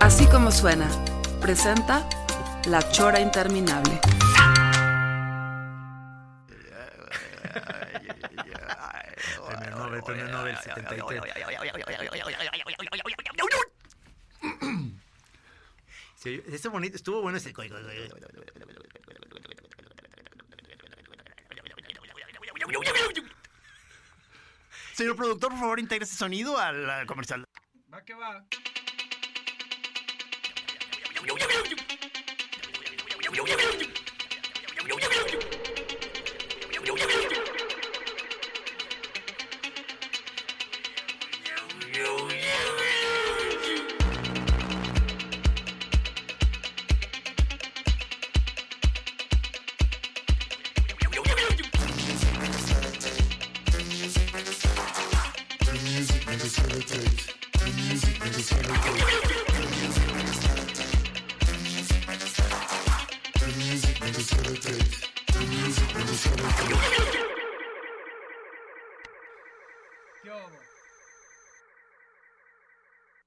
Así como suena, presenta La Chora Interminable. Premio Nobel, premio Nobel 73. Sí, ese bonito, estuvo bueno ese. Señor productor, por favor, integre ese sonido al al comercial. Va que va. よ。よよよよよよよよよ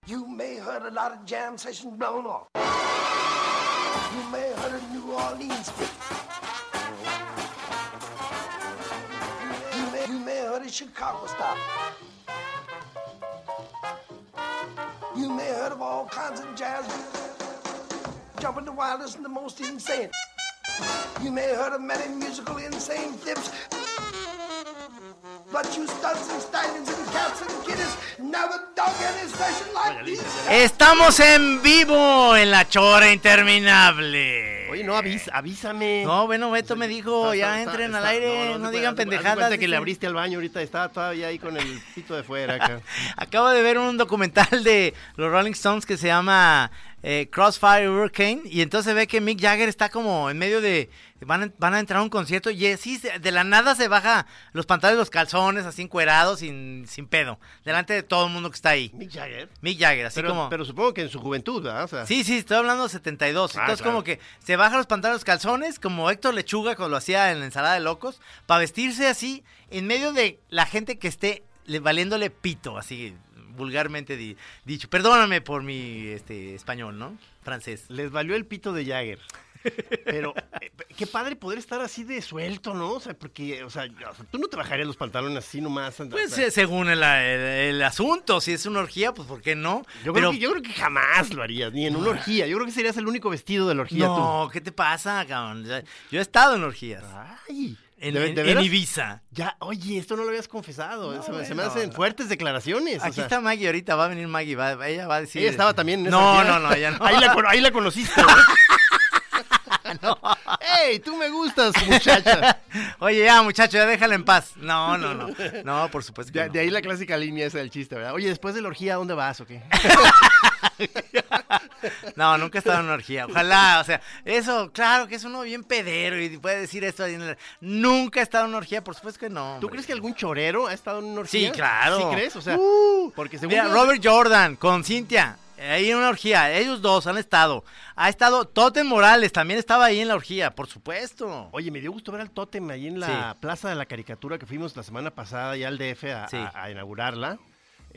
You may heard a lot of jam sessions blown off. You may heard a New Orleans beat. You may, you may heard a Chicago style. You may heard of all kinds of jazz. Jumping the wildest and the most insane. You may have heard of many musical insane flips. Estamos en vivo en la chora interminable. Oye, no, avis- avísame. No, bueno, Beto me dijo, Está- ya está- entren está- al aire, no, no, digan haz de- haz de pendejadas. que le abriste al baño ahorita, estaba todavía ahí con el pito de fuera acá. Acabo de ver un documental de los Rolling Stones que se llama eh, Crossfire Hurricane y entonces ve que Mick Jagger está como en medio de... Van a, van a entrar a un concierto y así de la nada se baja los pantalones, los calzones, así encuerados, sin, sin pedo, delante de todo el mundo que está ahí. Mick Jagger. Mick Jagger, así Pero, como... pero supongo que en su juventud, ¿verdad? O sea, Sí, sí, estoy hablando de 72. Ah, Entonces, claro. como que se baja los pantalones, los calzones, como Héctor Lechuga cuando lo hacía en la ensalada de locos, para vestirse así en medio de la gente que esté le- valiéndole pito, así vulgarmente di- dicho. Perdóname por mi este, español, ¿no? Francés. les valió el pito de Jagger. Pero eh, qué padre poder estar así de suelto, ¿no? O sea, porque, o sea, o sea, tú no te bajarías los pantalones así nomás. anda- Pues o sea, eh, según el, el- el asunto, si es una orgía, pues ¿por qué no? yo, Pero- creo que, yo creo que jamás lo harías, ni en una orgía. Yo creo que serías el único vestido de la orgía No, ¿qué te pasa, cabrón? Yo he estado en orgías. Ay. En, ¿De- en- de en veras? Sí. Ya, oye, esto no lo habías confesado. No, se, me- se me bueno. hacen fuertes declaraciones. o Aquí sea. está Maggie ahorita, va a venir Maggie, va- ella va a decir... Ella estaba también en No, no, no, ella no. Ahí la, cono- ahí la conociste. ¿no? ¡Ey, tú me gustas, muchacha! Oye, ya, muchacho, ya déjala en paz. No, no, no. No, por supuesto que De, no. de ahí la clásica línea esa del chiste, ¿verdad? Oye, después de la orgía, ¿a dónde vas o qué? No, nunca he estado en una orgía. Ojalá, o sea, eso, claro que es uno bien pedero y puede decir esto. ahí en el- Nunca he estado en una orgía, por supuesto que no. ¿Tú hombre. crees que algún chorero ha estado en una orgía? Sí, claro. ¿Sí crees? O sea, Uh, porque según Mira, yo- Robert Jordan con Cintia, ahí en una orgía, ellos dos han estado. Ha estado Totem Morales, también estaba ahí en la orgía, por supuesto. Oye, me dio gusto ver al tótem ahí en la Plaza de la Caricatura que fuimos la semana pasada ya al DF a, Sí. a- a inaugurarla.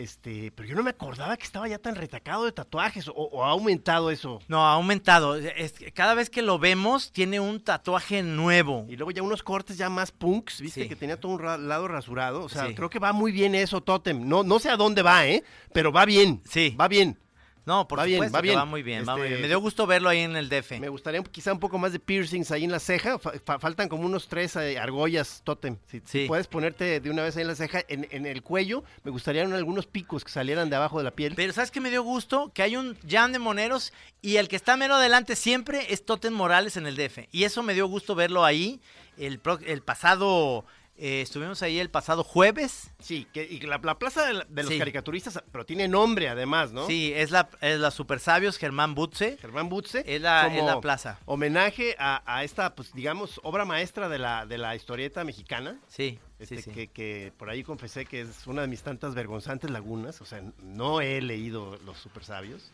Este, pero yo no me acordaba que estaba ya tan retacado de tatuajes o, o ha aumentado eso. No, ha aumentado. Es- cada vez que lo vemos, tiene un tatuaje nuevo. Y luego ya unos cortes ya más punks, viste Sí. que tenía todo un ra- lado rasurado. O sea, Sí. creo que va muy bien eso, Totem. No, no sé a dónde va, ¿eh? Pero va bien. Sí. Va bien. No, por Va bien, supuesto va que bien. va muy bien, va muy Este- bien. Me dio gusto verlo ahí en el DF. Me gustaría quizá un poco más de piercings ahí en la ceja. Fa- fa- faltan como unos tres eh, argollas, Totem. Si, Sí. puedes ponerte de una vez ahí en la ceja, en, en el cuello, me gustarían algunos picos que salieran de abajo de la piel. Pero ¿sabes qué me dio gusto? Que hay un jam de moneros y el que está mero adelante siempre es Totem Morales en el DF. Y eso me dio gusto verlo ahí el, pro- el pasado Eh, estuvimos ahí el pasado jueves. Sí, que, y la, la plaza de, los Sí. caricaturistas, pero tiene nombre además, ¿no? Sí, es la, es la Super Sabios Germán Butze. Germán Butze. Es la- como es la plaza. Homenaje a, a esta, pues digamos, obra maestra de la, de la historieta mexicana. Sí, Este, sí, sí. Que, que por ahí confesé que es una de mis tantas vergonzantes lagunas. O sea, no he leído Los Super Sabios.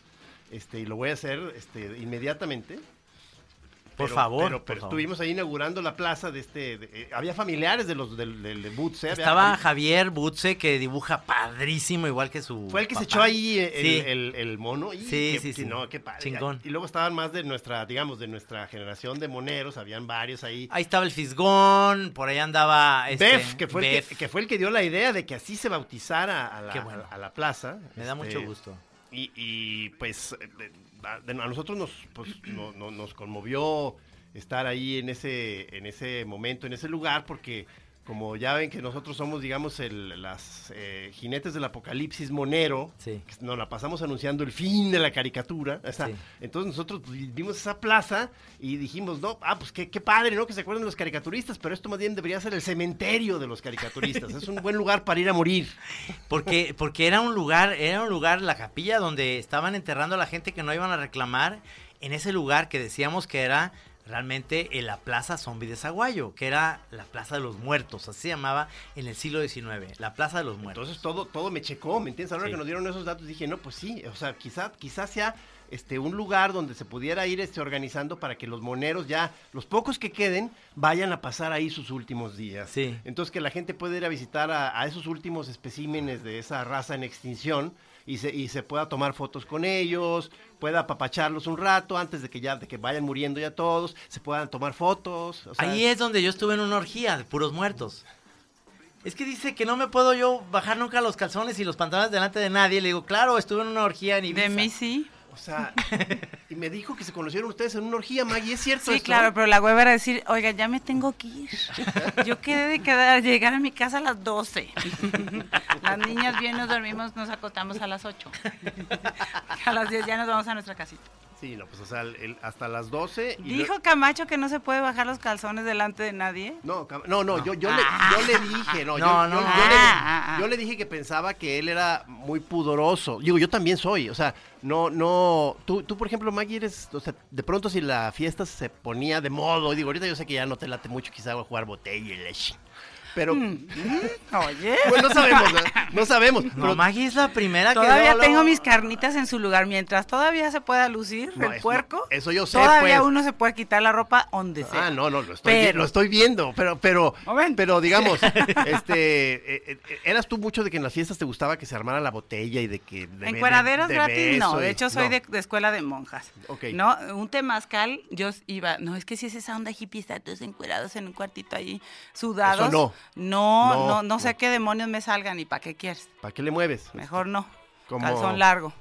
Este, y lo voy a hacer este, inmediatamente. Por favor, Pero, por pero favor. estuvimos ahí inaugurando la plaza de este. de- eh, había familiares de los del, del Butze, había- Estaba Javier Butze que dibuja padrísimo, igual que su. Fue el que se echó ahí el, Sí. el- el mono. Y Sí, sí, sí. No, qué padre. Chingón. Y luego estaban más de nuestra, digamos, de nuestra generación de moneros. Habían varios ahí. Ahí estaba el Fisgón, por ahí andaba. Este, Bef, que fue, El que, que fue el que dio la idea de que así se bautizara a la, bueno. a, a la plaza. Me da Este, mucho gusto. Y, y, pues eh, de- a, nosotros nos, pues, no- no- nos conmovió estar ahí en ese, en ese momento, en ese lugar, porque como ya ven que nosotros somos, digamos, el, las eh, jinetes del apocalipsis monero, Sí. que nos la pasamos anunciando el fin de la caricatura. Sí. Entonces nosotros pues, vimos esa plaza y dijimos, no, ah, pues qué, qué padre, ¿no? Que se acuerden de los caricaturistas, pero esto más bien debería ser el cementerio de los caricaturistas. es un buen lugar para ir a morir. Porque, porque era un lugar, era un lugar, la capilla, donde estaban enterrando a la gente que no iban a reclamar, en ese lugar que decíamos que era realmente en la Plaza Zombie de Zaguayo, que era la Plaza de los Muertos, así se llamaba en el siglo XIX, la Plaza de los Muertos. Entonces todo, todo me checó, ¿me entiendes? Ahora Sí. que nos dieron esos datos dije, no, pues sí, o sea, quizá, quizás sea este, un lugar donde se pudiera ir este, organizando para que los moneros ya, los pocos que queden, vayan a pasar ahí sus últimos días. Sí. Entonces que la gente pueda ir a visitar a, a esos últimos especímenes de esa raza en extinción y se, y se pueda tomar fotos con ellos, pueda apapacharlos un rato antes de que ya de que vayan muriendo ya todos, se puedan tomar fotos. o sea, Ahí es donde yo estuve en una orgía de puros muertos. Es que dice que no me puedo yo bajar nunca los calzones y los pantalones delante de nadie. Le digo, claro, estuve en una orgía en Ibiza. De mí sí. O sea, y me dijo que se conocieron ustedes en una orgía, Maggie, ¿es cierto Sí, esto? claro, pero la hueva era decir, oiga, ya me tengo que ir. Yo quedé de quedar, llegar a mi casa a las 12. Las niñas bien nos dormimos, nos acostamos a las 8. A las 10 ya nos vamos a nuestra casita. Sí, no, pues o sea, el- el- hasta las 12. y Dijo Camacho que no se puede bajar los calzones delante de nadie. No, cam- no, no, yo, yo, le, yo le dije, no, yo, No, yo- no. yo Ah, le, ah, ah. yo le dije que pensaba que él era muy pudoroso. Digo, yo también soy, o sea, no, no, tú, tú por ejemplo, Maggie, eres, o sea, de pronto si la fiesta se ponía de modo, digo, ahorita yo sé que ya no te late mucho quizá a jugar botella y leche, pero, Mm. Oye. pues no sabemos, ¿verdad? no sabemos. No, pero- Maggie es la primera que Todavía tengo mis carnitas en su lugar. Mientras todavía se pueda lucir No, el es- puerco, no, eso yo sé, todavía pues. uno se puede quitar la ropa donde sea. Ah, no, no, lo estoy, Pero- lo estoy viendo, pero, pero, Momento. pero digamos, este, eh, eh, eras tú mucho de que en las fiestas te gustaba que se armara la botella y de que... de- En de- cueraderos de gratis no, de hecho soy de, de escuela de monjas. Ok. No, un temazcal, yo iba, no, es que si es esa onda hippie, está todos encuerados en un cuartito ahí, sudados. Eso no. No, No, no, no, sé no. qué demonios me salgan y para qué quieres. ¿Para qué le mueves? Mejor no. Como- Calzón largo.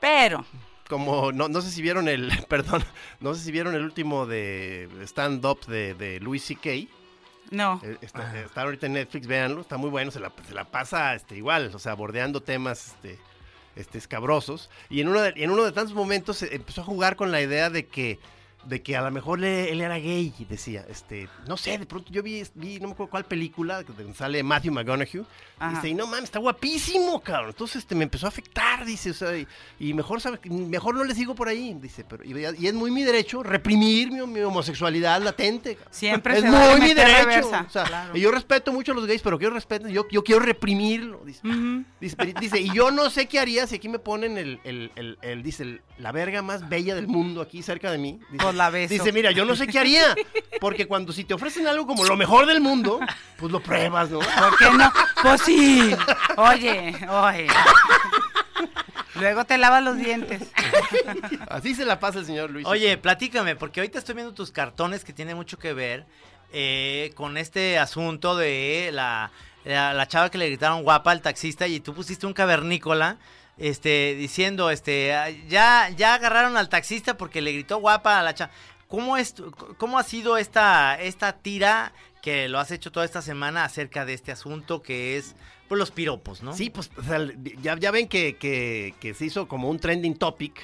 Pero, Como, no, no sé si vieron el, perdón, no sé si vieron el último de stand-up de, de Louis C.K. no. Eh, Está, está ahorita en Netflix, véanlo, está muy bueno, se la, se la pasa este, igual, o sea, bordeando temas este, este, escabrosos. Y en uno, de, en uno de tantos momentos eh, empezó a jugar con la idea de que, de que a lo mejor le- él era gay, decía. Este, no sé, de pronto yo vi, vi no me acuerdo cuál película, donde sale Matthew McConaughey, Ajá. dice, y no mames, está guapísimo, cabrón. Entonces este, me empezó a afectar, dice, o sea, y, y mejor, mejor no le sigo por ahí, dice, pero y, y es muy mi derecho reprimir mi, mi homosexualidad latente. cabrón. Siempre es se vale muy mi derecho. reversa, o sea, claro. y yo respeto mucho a los gays, pero quiero respeto, yo, yo quiero reprimirlo. Dice, Ujú. dice, pero- dice, y yo no sé qué haría si aquí me ponen el, el, el, el- dice, la verga más bella del mundo aquí cerca de mí. Dice, la beso. Dice, mira, yo no sé qué haría, porque cuando si te ofrecen algo como lo mejor del mundo, pues lo pruebas, ¿no? ¿Por qué no? Pues sí. Oye, oye. Luego te lavas los dientes. Así se la pasa el señor Luis. Oye, platícame, porque ahorita estoy viendo tus cartones que tiene mucho que ver eh, con este asunto de la, la, la chava que le gritaron guapa al taxista y tú pusiste un cavernícola. Este, diciendo, este, ah, ya, ya agarraron al taxista porque le gritó guapa a la chava. ¿Cómo, es, cómo ha sido esta, esta tira que lo has hecho toda esta semana acerca de este asunto que es, pues, los piropos, ¿no? Sí, pues ya, ya ven que, que- que se hizo como un trending topic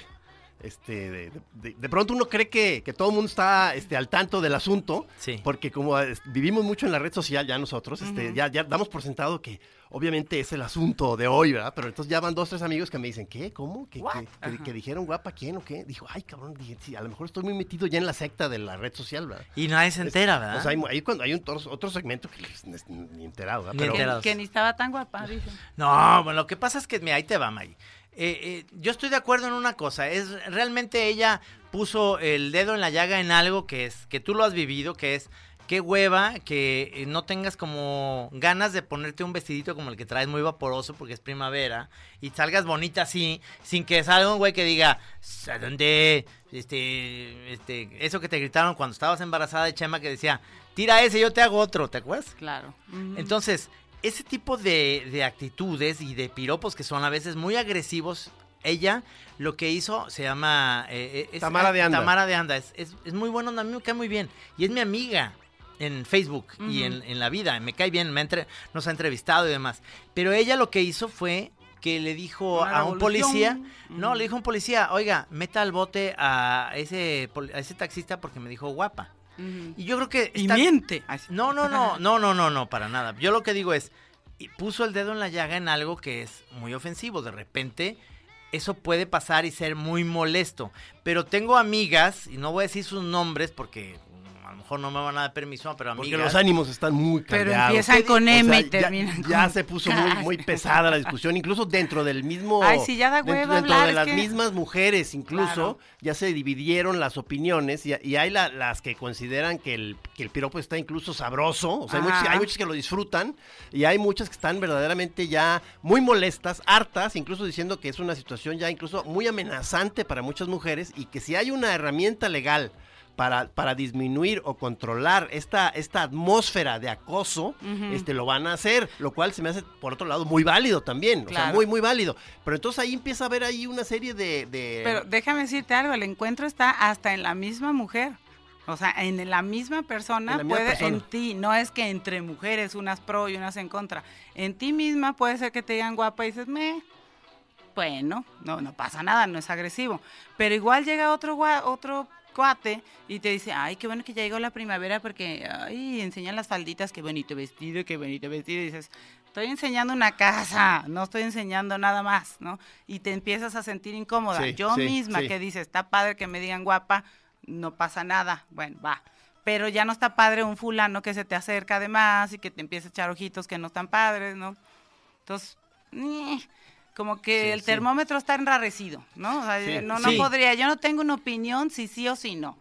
Este, de, de- de- pronto uno cree que, que todo el mundo está este, al tanto del asunto, Sí. porque como vivimos mucho en la red social ya nosotros, este, ya, ya damos por sentado que obviamente es el asunto de hoy, ¿verdad? Pero entonces ya van dos, tres amigos que me dicen, ¿qué? ¿Cómo? ¿Que, que, que- que dijeron guapa quién o qué? Dijo, ay, cabrón, dije, sí, a lo mejor estoy muy metido ya en la secta de la red social, ¿verdad? Y nadie se entera, ¿verdad? O sea, hay, hay cuando hay un, otro, otro segmento que les- ni, ni enterado, ¿verdad? Ni Pero- Que, ni estaba tan guapa, dicen. No, bueno, lo que pasa es que, mira, ahí te va, Maggie. Eh, eh, yo estoy de acuerdo en una cosa, es realmente ella puso el dedo en la llaga en algo que es, que tú lo has vivido, que es, qué hueva que eh, no tengas como ganas de ponerte un vestidito como el que traes muy vaporoso porque es primavera y salgas bonita así, sin que salga un güey que diga, ¿a dónde? Este, este, eso que te gritaron cuando estabas embarazada de Chema que decía, tira ese, yo te hago otro, ¿te acuerdas? Claro. Entonces, ese tipo de, de actitudes y de piropos que son a veces muy agresivos, ella lo que hizo se llama... eh, eh, es- Tamara de Anda. Tamara de Anda. Es, es, es muy bueno, a mí me cae muy bien. Y es mi amiga en Facebook y en, en la vida. Me cae bien, me ha entre- nos ha entrevistado y demás. Pero ella lo que hizo fue que le dijo Una a un policía, no, le dijo a un policía, oiga, meta al bote a ese, pol- a ese taxista porque me dijo guapa. Y yo creo que... Y miente. No, no, no, no, no, no, no, para nada. Yo lo que digo es, puso el dedo en la llaga en algo que es muy ofensivo. De repente, eso puede pasar y ser muy molesto. Pero tengo amigas, y no voy a decir sus nombres porque mejor no me van a dar permiso, pero Porque amigas. los ánimos están muy Pero caldeados. empiezan ¿Qué con M y ya- terminan Ya, con se puso muy, pesada la discusión, incluso dentro del mismo... Ay, sí, ya da dentro, hueva dentro hablar, de las que- mismas mujeres, incluso, Claro. ya se dividieron las opiniones y, y hay la- las que consideran que el, que el piropo está incluso sabroso, o sea, hay muchos que lo disfrutan y hay muchas que están verdaderamente ya muy molestas, hartas, incluso diciendo que es una situación ya incluso muy amenazante para muchas mujeres y que si hay una herramienta legal para, para disminuir o controlar esta, esta atmósfera de acoso, este, lo van a hacer, lo cual se me hace, por otro lado, muy válido también, o sea, muy, muy válido. Pero entonces ahí empieza a haber ahí una serie de... de- Pero déjame decirte algo, el encuentro está hasta en la misma mujer. O sea, en la misma persona En la misma puede, persona. en ti, no es que entre mujeres, unas pro y unas en contra. En ti misma puede ser que te digan guapa y dices, me, bueno, no, no pasa nada, no es agresivo. Pero igual llega otro otro cuate y te dice, ay, qué bueno que ya llegó la primavera porque, ay, enseñan las falditas, qué bonito vestido, qué bonito vestido. Y dices, estoy enseñando una casa, no estoy enseñando nada más, ¿no? Y te empiezas a sentir incómoda. Sí, Yo sí, misma sí. que dice, está padre que me digan guapa, no pasa nada, bueno, va. Pero ya no está padre un fulano que se te acerca además y que te empieza a echar ojitos que no están padres, ¿no? Entonces, como que Sí, el sí. termómetro está enrarecido, ¿no? O sea, Sí. no, no Sí. podría, yo no tengo una opinión si sí o si no.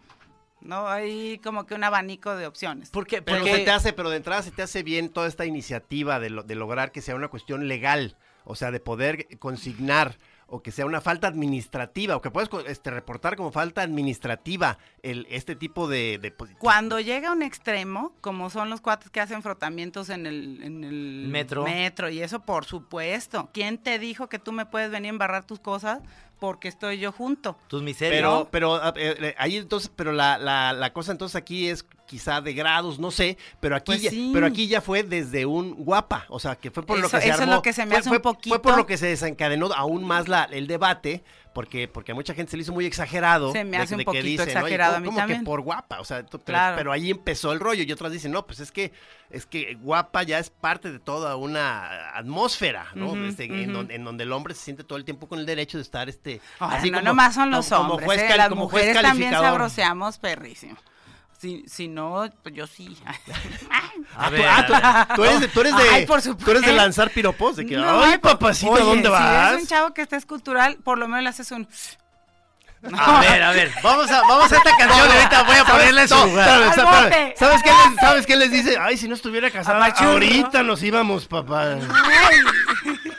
No hay como que un abanico de opciones. Porque, Pero porque se te hace, pero de entrada se te hace bien toda esta iniciativa de, lo- de lograr que sea una cuestión legal, o sea, de poder consignar o que sea una falta administrativa, o que puedes co- este, reportar como falta administrativa el, este tipo de... de Cuando llega a un extremo, como son los cuates que hacen frotamientos en el, en el Metro. metro, y eso por supuesto. ¿Quién te dijo que tú me puedes venir a embarrar tus cosas porque estoy yo junto? tus miserias. Pero, pero eh, ahí entonces, pero la, la, la cosa entonces aquí es quizá de grados, no sé, pero aquí, Pues ya, sí. pero aquí ya fue desde un guapa, o sea, que fue por lo que se eso es armó. lo que se me fue, hace fue- un poquito- Fue por lo que se desencadenó aún más la, el debate, porque, porque a mucha gente se le hizo muy exagerado. Se me de- hace un de que poquito dicen, "Oye, exagerado a ¿cómo- mí cómo también?" que por guapa, o sea, Claro. pero ahí empezó el rollo y otras dicen, no, pues es que, es que guapa ya es parte de toda una atmósfera, ¿no? Ujú, Este, en, ujú. donde, en donde el hombre se siente todo el tiempo con el derecho de estar, este, Ahora, así no como- nomás son los como- como hombres, juez ¿eh? las como juez mujeres también sabroseamos perrísimo. Si, si no, pues yo sí. A Ah, tú, ver, ah, a tú- ver. tú eres de, tú eres de, Ay, por tú eres de supuesto. lanzar piropos, de que, No, ay, papacito, oye, ¿dónde Si vas? eres un chavo que estés cultural, por lo menos le haces un... A ver, a ver, vamos a, vamos a esta canción y ahorita voy a ponerla en su lugar. ¿Sabes qué, les, ¿Sabes qué les dice? Ay, si no estuviera casada, ahorita nos íbamos, papá. Many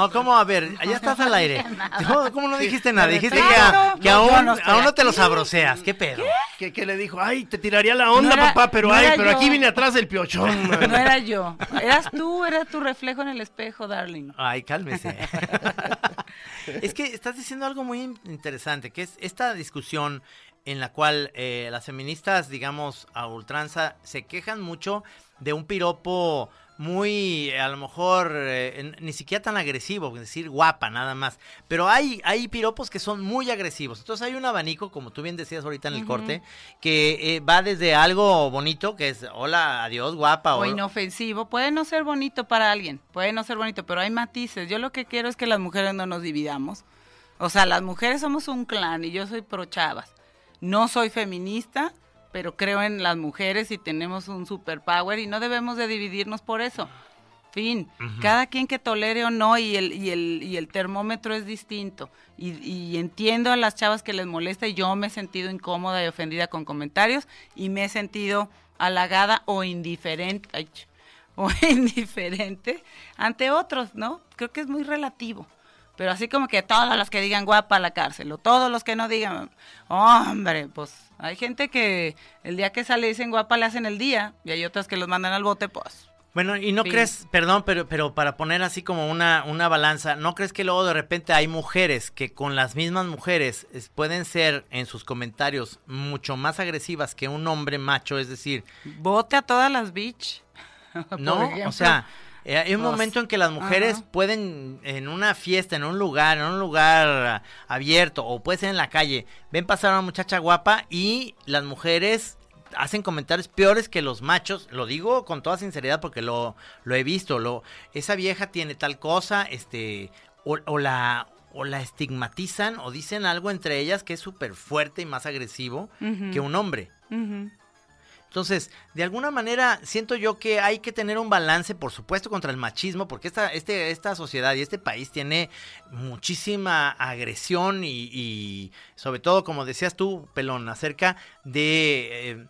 No, ¿cómo? A ver, ya estás al aire. ¿Cómo, no dijiste nada? Dijiste que, Claro. a- que No, aún, no estoy aún no te lo sabroseas. ¿Qué pedo? Que, que le dijo, ay, te tiraría la onda, No era- papá, pero no ay, era pero yo. aquí viene atrás el piochón. man". No era yo. Eras tú, era tu reflejo en el espejo, darling. Ay, cálmese. es que estás diciendo algo muy in- interesante, que es esta discusión en la cual eh, las feministas, digamos, a ultranza, se quejan mucho de un piropo muy, a lo mejor, eh, ni siquiera tan agresivo, es decir, guapa, nada más. Pero hay, hay piropos que son muy agresivos. Entonces hay un abanico, como tú bien decías ahorita en el corte, que eh, va desde algo bonito, que es, hola, adiós, guapa. O inofensivo. Puede no ser bonito para alguien, puede no ser bonito, pero hay matices. Yo lo que quiero es que las mujeres no nos dividamos. O sea, las mujeres somos un clan y yo soy pro chavas. No soy feminista, pero creo en las mujeres y tenemos un superpower y no debemos de dividirnos por eso. Fin. Cada quien que tolere o no y el, y el, y el termómetro es distinto. Y, y entiendo a las chavas que les molesta y yo me he sentido incómoda y ofendida con comentarios y me he sentido halagada o indiferente. ay, o indiferente ante otros, ¿no? Creo que es muy relativo. Pero así como que todos los que digan guapa a la cárcel, o todos los que no digan, hombre, pues hay gente que el día que sale dicen guapa le hacen el día, y hay otras que los mandan al bote, pues. Bueno, y no Fin. crees, perdón, pero, pero para poner así como una, una balanza, ¿no crees que luego de repente hay mujeres que con las mismas mujeres es- pueden ser en sus comentarios mucho más agresivas que un hombre macho? Es decir, Bote a todas las bitch. no, ejemplo. o sea, eh, hay un Pues, momento en que las mujeres pueden en una fiesta, en un lugar, en un lugar ah, abierto o puede ser en la calle, ven pasar a una muchacha guapa y las mujeres hacen comentarios peores que los machos, lo digo con toda sinceridad porque lo, lo he visto, lo esa vieja tiene tal cosa, este o, o la o la estigmatizan o dicen algo entre ellas que es súper fuerte y más agresivo que un hombre. Entonces, de alguna manera, siento yo que hay que tener un balance, por supuesto, contra el machismo, porque esta, este, esta sociedad y este país tiene muchísima agresión y, y sobre todo, como decías tú, Pelón, acerca de... eh,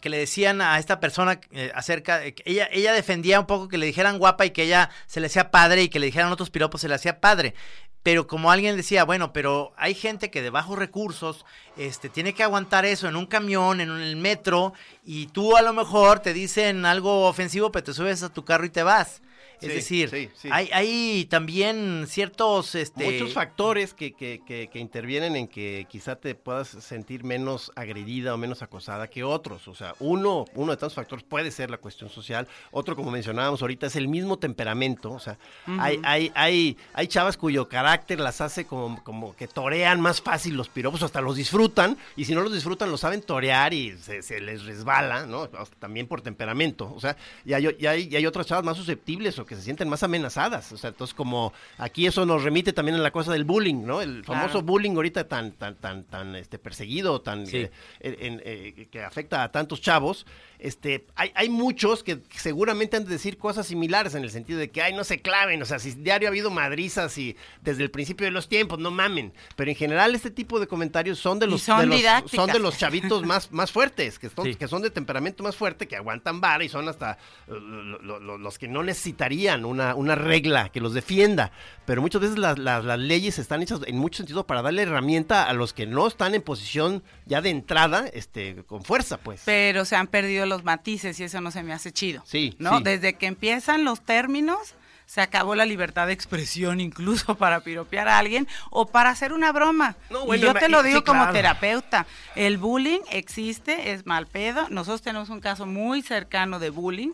que le decían a esta persona eh, acerca de que ella ella defendía un poco que le dijeran guapa y que ella se le hacía padre y que le dijeran otros piropos se le hacía padre. Pero como alguien decía bueno pero hay gente que de bajos recursos este tiene que aguantar eso en un camión en el metro y tú a lo mejor te dicen algo ofensivo pero te subes a tu carro y te vas es decir sí, sí. hay hay también ciertos este Muchos factores que, que, que, que intervienen en que quizá te puedas sentir menos agredida o menos acosada que otros. O sea, uno, uno de tantos factores puede ser la cuestión social. Otro, como mencionábamos ahorita, es el mismo temperamento. O sea, hay, hay, hay, hay chavas cuyo carácter las hace como, como que torean más fácil los piropos, hasta los disfrutan. Y si no los disfrutan, los saben torear y se, se les resbala, ¿no? También por temperamento. O sea, y hay, y hay, y hay otras chavas más susceptibles o que se sienten más amenazadas. O sea, entonces como aquí eso nos remite también a la cosa del bullying, ¿no? El famoso Claro. bullying ahorita tan, tan, tan, tan este, perseguido, tan Sí. eh, en- eh, que afecta a tantos chavos. Este, hay, hay muchos que seguramente han de decir cosas similares en el sentido de que, ay, no se claven, o sea, si diario ha habido madrizas y desde el principio de los tiempos, no mamen. Pero en general este tipo de comentarios son de los, son de los- didácticas. son de los chavitos más, más fuertes, que son, Sí. que son de temperamento más fuerte, que aguantan vara y son hasta eh, lo- lo- lo- los que no necesitarían una, una regla que los defienda. Pero muchas veces las, las- las leyes están hechas en mucho sentido para darle herramienta a los que no están en posición ya de entrada, este, con fuerza, pues. Pero se han perdido los matices y eso no se me hace chido. Sí, ¿No? sí. Desde que empiezan los términos, se acabó la libertad de expresión incluso para piropear a alguien o para hacer una broma. No, y bueno, yo ma- te lo sí, digo como claro. terapeuta. El bullying existe, es mal pedo. Nosotros tenemos un caso muy cercano de bullying.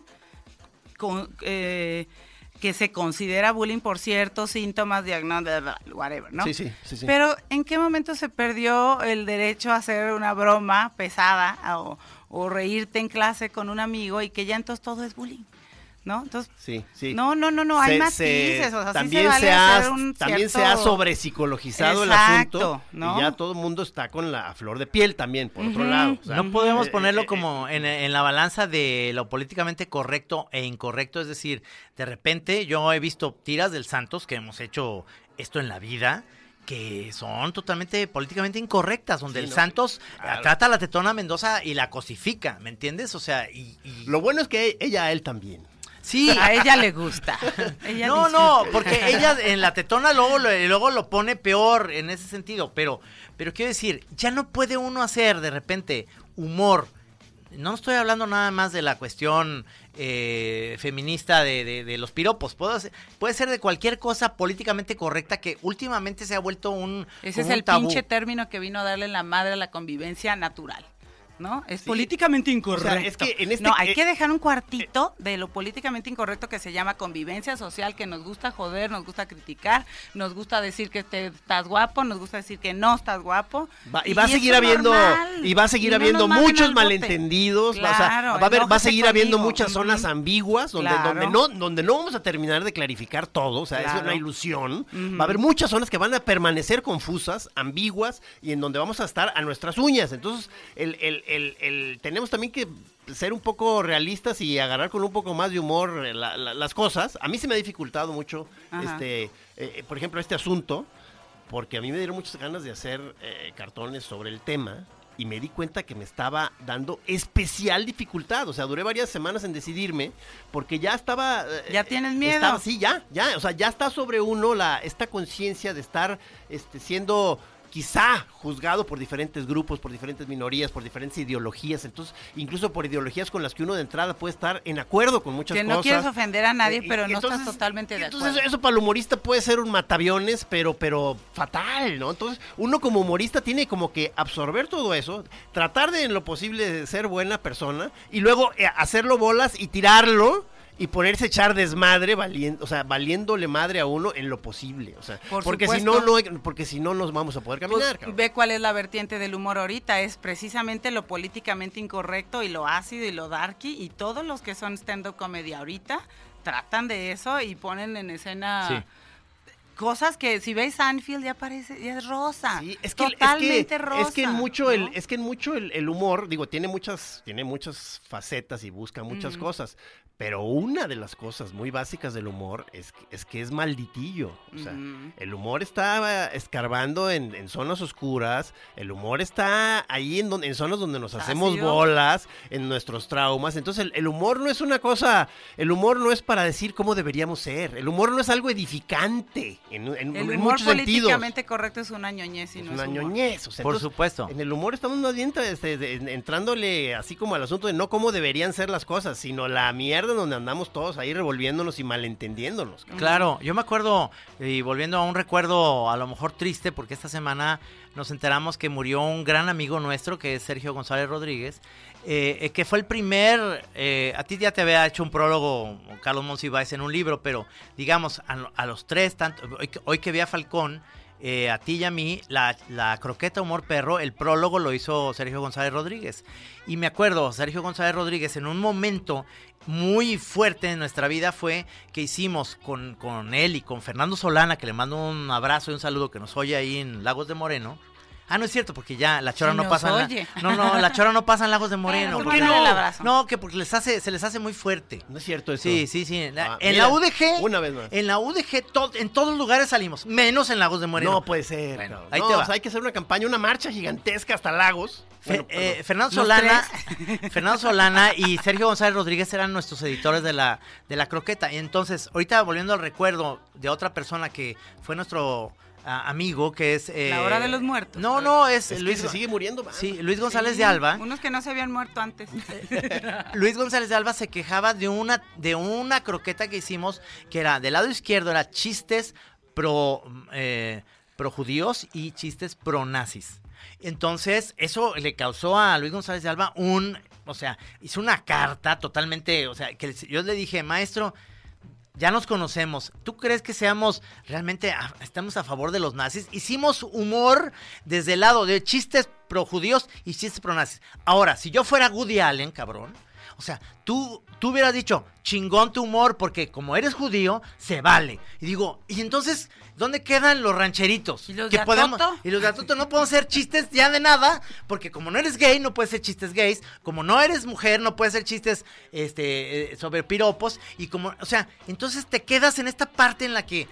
Con- eh, que se considera bullying por ciertos síntomas, diagnósticos, whatever, ¿no? Sí, sí, sí, sí. Pero ¿en qué momento se perdió el derecho a hacer una broma pesada o, o reírte en clase con un amigo y que ya entonces todo es bullying? ¿No? Entonces, Sí, sí. no, no, no, no, hay Se- matices, se- o sea, sí también se vale ha, hacer un también se ha sobrepsicologizado el asunto ¿no? y ya todo el mundo está con la flor de piel también, por otro lado. o sea, No podemos eh, ponerlo eh, como en, en la balanza de lo políticamente correcto e incorrecto. Es decir, de repente yo he visto tiras del Santos que hemos hecho esto en la vida que son totalmente políticamente incorrectas, donde Sí, el no, Santos eh, claro. trata a la tetona Mendoza y la cosifica, ¿me entiendes? O sea, y... y- Lo bueno es que ella a él también. Sí. A ella le gusta. Ella no, disfruta. no, porque ella en la tetona luego, lo- luego lo pone peor en ese sentido, pero, pero quiero decir, ya no puede uno hacer de repente humor. No estoy hablando nada más de la cuestión eh, feminista de, de- de los piropos. Puedo hacer- puede ser de cualquier cosa políticamente correcta que últimamente se ha vuelto un. Ese es un el tabú. pinche término que vino a darle la madre a la convivencia natural. ¿No? Es políticamente incorrecto. O sea, es que en este- no, hay eh, que dejar un cuartito de lo políticamente incorrecto que se llama convivencia social, que nos gusta joder, nos gusta criticar, nos gusta decir que te- estás guapo, nos gusta decir que no estás guapo. Va- y va a seguir habiendo y va a seguir Y no habiendo nos manden muchos malentendidos va, o sea, Claro, va a haber va a seguir habiendo muchas zonas ambiguas donde Claro. donde no donde no vamos a terminar de clarificar todo o sea es una ilusión va a haber muchas zonas que van a permanecer confusas ambiguas y en donde vamos a estar a nuestras uñas entonces el, el- el- el- tenemos también que ser un poco realistas y agarrar con un poco más de humor eh, la- la- las cosas a mí se me ha dificultado mucho Ajá. este eh, por ejemplo este asunto porque a mí me dieron muchas ganas de hacer eh, cartones sobre el tema y me di cuenta que me estaba dando especial dificultad. O sea, duré varias semanas en decidirme porque ya estaba... Ya tienes miedo. estaba- sí, ya, ya. O sea, ya está sobre uno la, esta conciencia de estar este, siendo quizá juzgado por diferentes grupos, por diferentes minorías, por diferentes ideologías, entonces incluso por ideologías con las que uno de entrada puede estar en acuerdo con muchas Que cosas. no quieres ofender a nadie, Eh, pero no entonces- estás totalmente de entonces acuerdo. eso para el humorista puede ser un mataviones, pero, pero fatal, ¿no? Entonces, uno como humorista tiene como que absorber todo eso, tratar de en lo posible ser buena persona y luego eh, hacerlo bolas y tirarlo y ponerse a echar desmadre, valiendo, o sea, valiéndole madre a uno en lo posible, o sea, Por porque si no, no, porque si no nos vamos a poder Pues, caminar. ve cuál es la vertiente del humor ahorita, es precisamente lo políticamente incorrecto y lo ácido y lo darky y todos los que son stand-up comedy ahorita tratan de eso y ponen en escena Sí. cosas que si veis Anfield ya parece, ya es rosa, Sí, es que, es que- totalmente rosa. es que en mucho el, es que en mucho el, el humor, digo, tiene muchas, tiene muchas facetas y busca muchas cosas. Pero una de las cosas muy básicas del humor es que es, que es malditillo. O sea, el humor está escarbando en, en zonas oscuras, el humor está ahí en, donde, en zonas donde nos hacemos Ácido. bolas, en nuestros traumas. Entonces el, el humor no es una cosa, el humor no es para decir cómo deberíamos ser, el humor no es algo edificante en, en- el en humor muchos sentidos. políticamente correcto es una ñoñez y Es no una es humor. ñoñez, o sea, Por entonces, supuesto. En el humor estamos más bien este, entrándole así como al asunto de no cómo deberían ser las cosas, sino la mierda donde andamos todos ahí revolviéndonos y malentendiéndonos. Claro, yo me acuerdo, y volviendo a un recuerdo a lo mejor triste, porque esta semana nos enteramos que murió un gran amigo nuestro, que es Sergio González Rodríguez, eh, eh, que fue el primer, eh, a ti ya te había hecho un prólogo Carlos Monsiváis en un libro, pero digamos, a, lo- a los tres, tanto, hoy, hoy que vi a Falcón, eh, a ti y a mí, la, la croqueta humor perro, el prólogo lo hizo Sergio González Rodríguez. Y me acuerdo, Sergio González Rodríguez, en un momento muy fuerte en nuestra vida fue que hicimos con, con él y con Fernando Solana, que le mando un abrazo y un saludo que nos oye ahí en Lagos de Moreno. Ah, no es cierto, porque ya la chora no pasa en la-. No, no, la chora no pasa en Lagos de Moreno. porque mándale no? No, que porque les hace, se les hace muy fuerte. No es cierto eso. Sí, sí, sí. En la, Ah, en mira, la UDG. Una vez más. En la UDG, to- en todos lugares salimos, menos en Lagos de Moreno. No puede ser. Bueno, ahí No, te o va. sea, hay que hacer una campaña, una marcha gigantesca hasta Lagos. Fe- Bueno, eh. Fernando Solana, Fernando Solana y Sergio González Rodríguez eran nuestros editores de la, de la croqueta. Y entonces, ahorita volviendo al recuerdo de otra persona que fue nuestro amigo, que es... eh, La hora de los muertos. No, no, es, es que Luis, se sigue muriendo. man. sí, Luis González Sí, de Alba. Unos que no se habían muerto antes. Luis González de Alba se quejaba de una, de una croqueta que hicimos que era del lado izquierdo, era chistes pro, eh, pro judíos y chistes pro nazis. Entonces, eso le causó a Luis González de Alba un, o sea, hizo una carta totalmente, o sea, que yo le dije, maestro, ya nos conocemos. ¿Tú crees que seamos realmente, a- estamos a favor de los nazis? Hicimos humor desde el lado de chistes pro judíos y chistes pro nazis. Ahora, si yo fuera Woody Allen, cabrón, o sea, tú, tú hubieras dicho, chingón tu humor, porque como eres judío, se vale. Y digo, y entonces, ¿dónde quedan los rancheritos? ¿Y los que de podemos, y los de Atoto no pueden ser chistes ya de nada, porque como no eres gay, no puedes ser chistes gays, como no eres mujer, no puedes ser chistes este, eh, sobre piropos, y como, o sea, entonces te quedas en esta parte en la que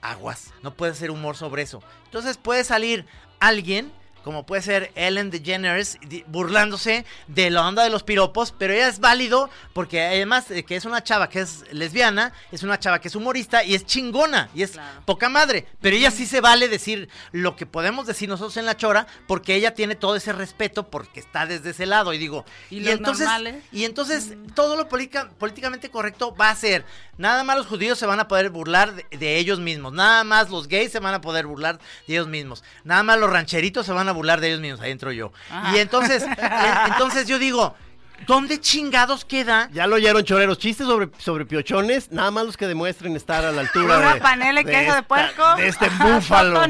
aguas, no puedes hacer humor sobre eso. Entonces puede salir alguien como puede ser Ellen DeGeneres, burlándose de la onda de los piropos, pero ella es válido porque además de que es una chava que es lesbiana, es una chava que es humorista y es chingona y es Claro. poca madre, pero ella sí se vale decir lo que podemos decir nosotros en la chora porque ella tiene todo ese respeto porque está desde ese lado y digo, ¿Y los entonces normales? y entonces todo lo polica- políticamente correcto va a ser, nada más los judíos se van a poder burlar de, de ellos mismos, nada más los gays se van a poder burlar de ellos mismos, nada más los rancheritos se van a burlar de ellos mismos, ahí entro yo. Ajá. Y entonces, eh, entonces yo digo, ¿dónde chingados queda? Ya lo oyeron choreros, chistes sobre, sobre piochones, nada más los que demuestren estar a la altura de, panela y queso de puerco. de este búfalo,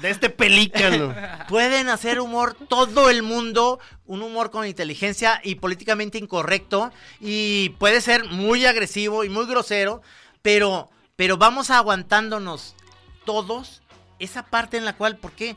de este pelícano. Pueden hacer humor todo el mundo, un humor con inteligencia y políticamente incorrecto y puede ser muy agresivo y muy grosero, pero pero vamos aguantándonos todos esa parte en la cual, ¿por qué?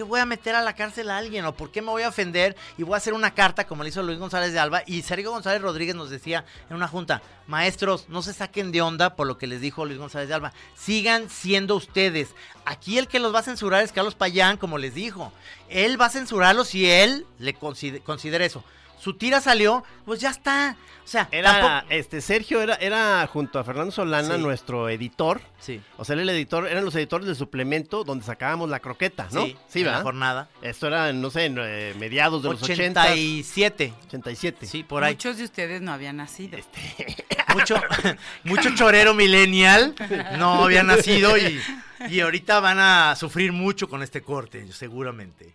¿Qué voy a meter a la cárcel a alguien? ¿O por qué me voy a ofender? Y voy a hacer una carta como le hizo Luis González de Alba. Y Sergio González Rodríguez nos decía en una junta, maestros, no se saquen de onda por lo que les dijo Luis González de Alba. Sigan siendo ustedes. Aquí el que los va a censurar es Carlos Payán, como les dijo. Él va a censurarlos si él le consider- considera eso. Su tira salió, pues ya está. O sea, Era, tampoco... este, Sergio era, era junto a Fernando Solana, Sí. nuestro editor. Sí, O sea, él el editor, eran los editores del suplemento donde sacábamos la croqueta, ¿no? sí, la ¿verdad? jornada. Esto era, no sé, en, eh, mediados de los 80. 87. 87. Sí, por ahí. Muchos de ustedes no habían nacido. mucho, mucho chorero millennial no había nacido y, y ahorita van a sufrir mucho con este corte, seguramente.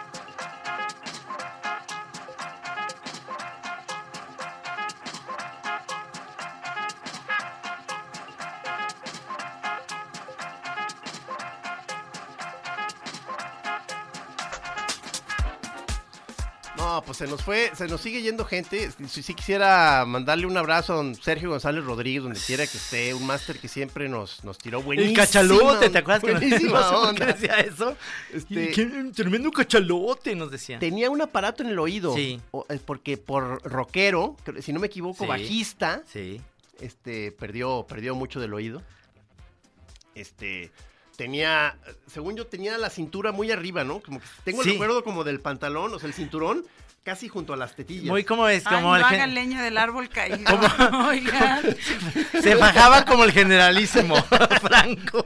No, pues se nos fue, se nos sigue yendo gente. Si, si quisiera mandarle un abrazo a don Sergio González Rodríguez, donde quiera que esté, un máster que siempre nos, nos tiró buenísimo. El cachalote, ¿te acuerdas que nos- no sé decía eso? Este- qué tremendo cachalote, nos decía. Tenía un aparato en el oído. Sí. eh, porque por rockero, si no me equivoco, Sí. bajista, Sí. este, perdió, perdió mucho del oído. Este, tenía, según yo, tenía la cintura muy arriba, ¿no? Como que tengo Sí. el recuerdo como del pantalón, o sea, el cinturón, casi junto a las tetillas. Muy como es, Ay, como no el gen- hagan leña del árbol caído. Oigan, se fajaba como el generalísimo Franco.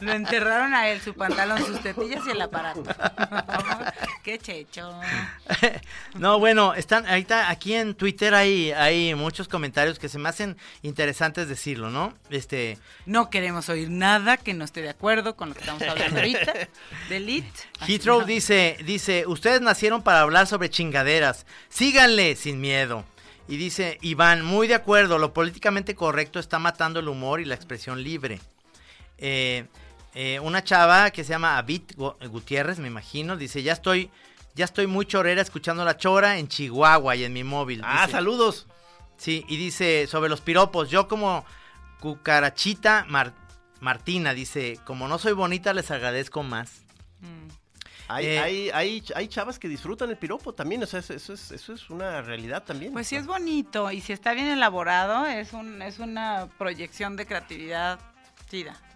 lo enterraron a él, su pantalón, sus tetillas y el aparato. Qué checho. No, bueno, están ahorita aquí en Twitter hay hay muchos comentarios que se me hacen interesantes decirlo, ¿no? Este, No queremos oír nada que no esté de acuerdo con lo que estamos hablando ahorita. Delete. Heathrow dice, dice, ustedes nacieron para hablar sobre chingaderas, síganle sin miedo. Y dice, Iván, muy de acuerdo, lo políticamente correcto está matando el humor y la expresión libre. Eh, eh, una chava que se llama Abit Gu- Gutiérrez, me imagino, dice, ya estoy, ya estoy muy chorera escuchando la chora en Chihuahua y en mi móvil. Ah, Dice, saludos. Sí, y dice sobre los piropos, yo como cucarachita Mar- Martina, dice, como no soy bonita les agradezco más. Hay, Eh, hay, hay, hay chavas que disfrutan el piropo también, o sea, eso, eso es, eso es una realidad también. Pues sí es bonito y si está bien elaborado es un es una proyección de creatividad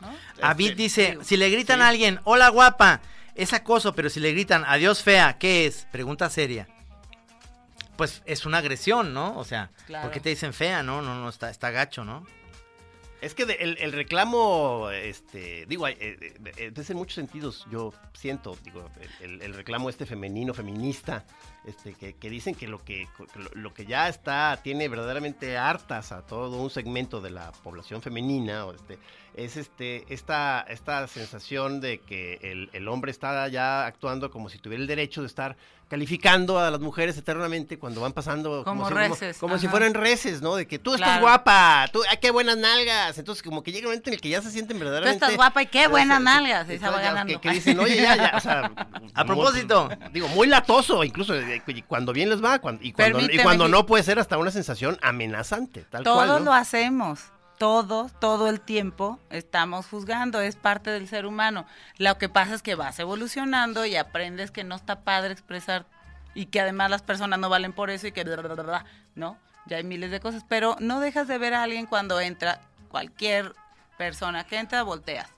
¿no? Avid Este, dice, digo, si le gritan sí. a alguien, hola guapa, es acoso, pero si le gritan, adiós fea, ¿qué es? Pregunta seria. Pues es una agresión, ¿no? O sea, Claro. ¿por qué te dicen fea, no? No, no, está, está gacho, ¿no? Es que de- el, el reclamo, este, digo, eh, eh, eh, es en muchos sentidos, yo siento, digo, el, el- el reclamo este femenino, feminista, este, que, que dicen que lo que, que lo, que ya está, tiene verdaderamente hartas a todo un segmento de la población femenina, o este, es este, esta, esta sensación de que el, el hombre está ya actuando como si tuviera el derecho de estar calificando a las mujeres eternamente cuando van pasando Como si, reces, como, si fueran reces, ¿no? De que tú estás Claro. guapa, tú, ay, qué buenas nalgas. Entonces, como que llega un momento en el que ya se sienten Tú verdaderamente. estás guapa y qué buenas Sí, sí, nalgas. se va ya, ganando. Que, que dicen, oye, ya, ya, o sea. A muy- propósito. digo, muy latoso, incluso eh, y cuando bien les va, cuando- y cuando, y no puede ser hasta una sensación amenazante, tal Todos cual. ¿no? lo hacemos. Todos, todo el tiempo estamos juzgando, es parte del ser humano. Lo que pasa es que vas evolucionando y aprendes que no está padre expresar y que además las personas no valen por eso y que bla, bla, bla, bla, no, ya hay miles de cosas, pero no dejas de ver a alguien cuando entra, cualquier persona que entra, volteas.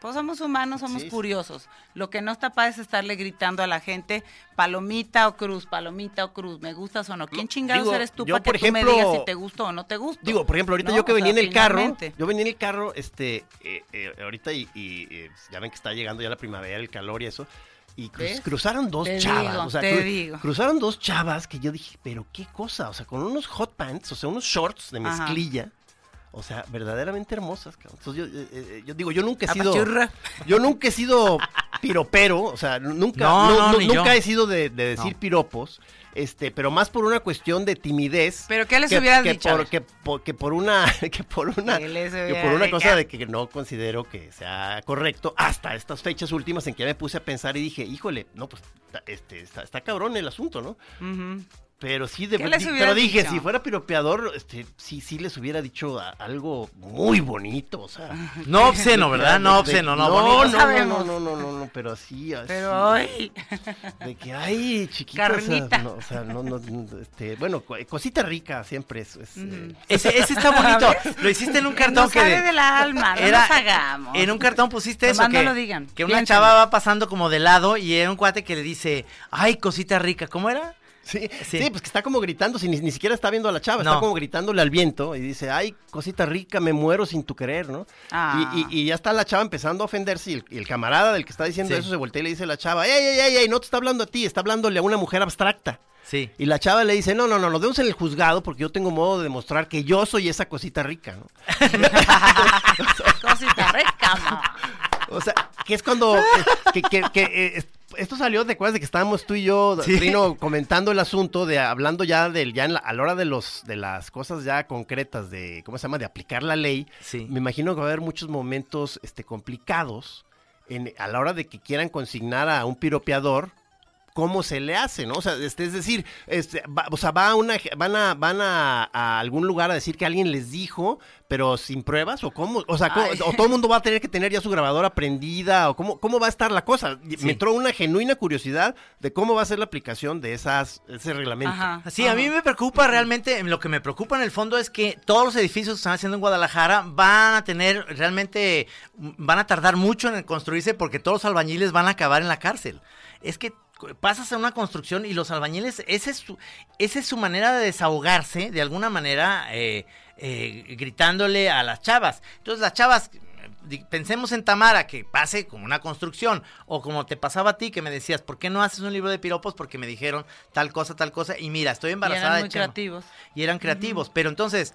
Pues somos humanos, somos Sí, sí. curiosos. Lo que no está padre es estarle gritando a la gente palomita o cruz, palomita o cruz, me gustas o no. ¿Quién chingados digo, eres tú yo, para que por tú me ejemplo, digas si te gusta o no te gusta? Digo, por ejemplo, ahorita No, yo que venía sea, en el carro, finalmente. yo venía en el carro, este, eh, eh, ahorita y, y, eh, ya ven que está llegando ya la primavera, el calor y eso, y cruzaron dos Te chavas, digo, o sea, te cru- digo. cruzaron dos chavas que yo dije, pero qué cosa, o sea, con unos hot pants, o sea, unos shorts de Ajá. O sea, verdaderamente hermosas. cabrón. Entonces yo, eh, eh, yo digo, yo nunca he sido, Apachurra. yo nunca he sido piropero, o sea, nunca, No, no- no, no- ni nunca yo. he sido de, de decir piropos, este, pero más por una cuestión de timidez. ¿Pero qué les que, hubieras que dicho? Por, que, por, que por una, que por una, ¿Qué les que hubiera por una cosa de que no considero que sea correcto hasta estas fechas últimas en que ya me puse a pensar y dije, híjole, no, pues, este, está, está cabrón el asunto, ¿no? Ujú. Pero sí, de, ¿Qué les di- hubieras pero dije, dicho? si fuera piropeador, este, sí, sí les hubiera dicho a- algo muy bonito, o sea. No obsceno, ¿verdad? No obsceno, no, no, bonito. no, no, sabemos. no, no, no, no, pero así, así. Pero hoy, De que, ay, chiquita, o sea, Carnita. no, o sea, no, no, no, este, bueno, co- cosita rica siempre es, es, eh, Ese, ese está bonito. Lo hiciste en un cartón nos que sale de- del alma, no era- nos hagamos. En un cartón pusiste eso. Que, lo digan, Que una chava va pasando como de lado y era un cuate que le dice, ay, cosita rica. ¿Cómo era? Sí, Sí. sí, pues que está como gritando, si ni, ni siquiera está viendo a la chava, No. está como gritándole al viento y dice, ay, cosita rica, me muero sin tu querer, ¿no? Ah. Y, y- y ya está la chava empezando a ofenderse y el, y el camarada del que está diciendo Sí. eso se voltea y le dice a la chava, ey, ey, ey, ey, no te está hablando a ti, está hablándole a una mujer abstracta. Sí. Y la chava le dice, no, no, no, nos vemos en el juzgado porque yo tengo modo de demostrar que yo soy esa cosita rica, ¿no? Cosita rica, ma. O sea, que es cuando. que, que- que, eh, esto salió, ¿te acuerdas de que estábamos tú y yo, Sí. Trino, comentando el asunto, de hablando ya del, ya en la- a la hora de los, de las cosas ya concretas, de, ¿cómo se llama? De aplicar la ley. Sí. Me imagino que va a haber muchos momentos este, complicados en, a la hora de que quieran consignar a un piropeador. ¿Cómo se le hace, no? O sea, este, es decir, este, va, o sea, va a una, van a, van a, a algún lugar a decir que alguien les dijo, pero sin pruebas, o cómo, o sea, ¿cómo- Ay. o todo el mundo va a tener que tener ya su grabadora prendida, o cómo, cómo va a estar la cosa. Me entró una genuina curiosidad de cómo va a ser la aplicación de esas, ese reglamento. Ajá. Sí, a mí me preocupa realmente, lo que me preocupa en el fondo es que todos los edificios que están haciendo en Guadalajara van a tener realmente, van a tardar mucho en construirse porque todos los albañiles van a acabar en la cárcel. Es que pasas a una construcción y los albañiles, esa es su, esa es su manera de desahogarse, de alguna manera, eh, eh, gritándole a las chavas. Entonces las chavas, pensemos en Tamara, que pase como una construcción, o como te pasaba a ti, que me decías, ¿por qué no haces un libro de piropos? Porque me dijeron tal cosa, tal cosa, y mira, estoy Y embarazada eran de muy creativos. Y eran creativos, pero entonces...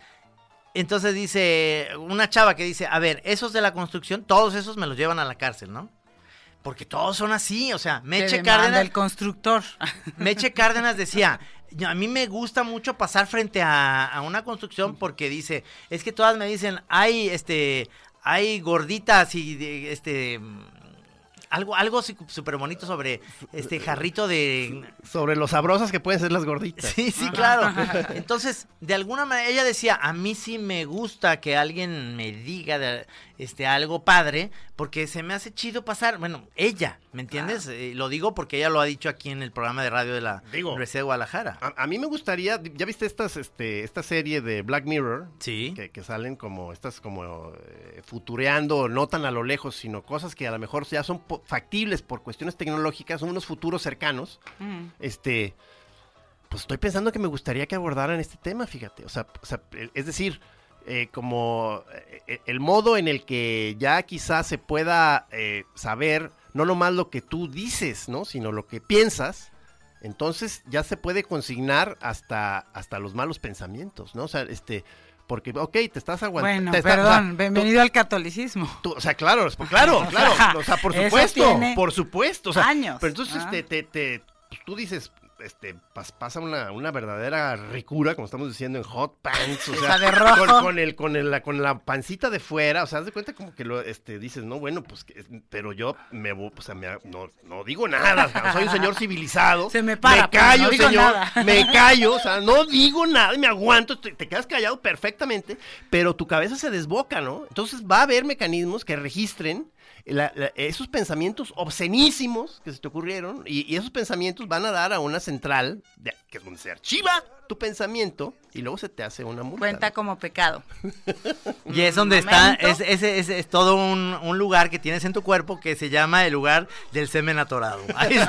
Entonces dice una chava que dice, a ver, esos de la construcción, todos esos me los llevan a la cárcel, ¿no? Porque todos son así, o sea, Meche Cárdenas, el constructor. Meche Cárdenas decía, "Yo- a mí me gusta mucho pasar frente a, a una construcción porque dice, es que todas me dicen, hay este, hay gorditas y de- este algo, algo súper bonito sobre este jarrito de Sobre lo sabrosas que pueden ser las gorditas. Sí, sí, claro. Entonces, de alguna manera, ella decía, a mí sí me gusta que alguien me diga de- este algo padre, porque se me hace chido pasar, bueno, ella, ¿me entiendes? Eh, lo digo porque ella lo ha dicho aquí en el programa de radio de la Digo. Universidad de Guadalajara. A, a mí me gustaría, ¿ya viste estas, este, esta serie de Black Mirror? Sí. Que, que salen como, estas como eh, futureando, no tan a lo lejos, sino cosas que a lo mejor ya son po- factibles por cuestiones tecnológicas, son unos futuros cercanos. Mm. Este, pues estoy pensando que me gustaría que abordaran este tema, fíjate. O sea, o sea, el- es decir, eh, como eh, el modo en el que ya quizás se pueda eh, saber no nomás lo que tú dices, ¿no? Sino lo que piensas. Entonces ya se puede consignar hasta, hasta los malos pensamientos, ¿no? O sea, este, porque, ok, te estás aguantando. Bueno, perdón, bienvenido al catolicismo. o sea, claro, es- claro, claro, o sea, por supuesto, por supuesto, o sea, años, pero entonces ah. este, te, te- pues, tú dices, este, pas- pasa una, una verdadera ricura, como estamos diciendo en hot pants, o sea, de rojo. Con, con el, con el- la, con la pancita de fuera, o sea, haz de cuenta como que lo, este, dices, no, bueno, pues, que- pero yo me, voy, o sea, me- no, no digo nada, soy un señor civilizado, Se me para, pero callo, no señor, nada. me callo, o sea, no digo nada, y me aguanto, te, te quedas callado perfectamente, pero tu cabeza se desboca, ¿no? Entonces va a haber mecanismos que registren la- la- esos pensamientos obscenísimos que se te ocurrieron y, y esos pensamientos van a dar a una central de- que es donde se archiva tu pensamiento y luego se te hace una multa. Cuenta como pecado. Y es donde está, es, ese es, es todo un, un lugar que tienes en tu cuerpo que se llama el lugar del semen atorado. Ahí.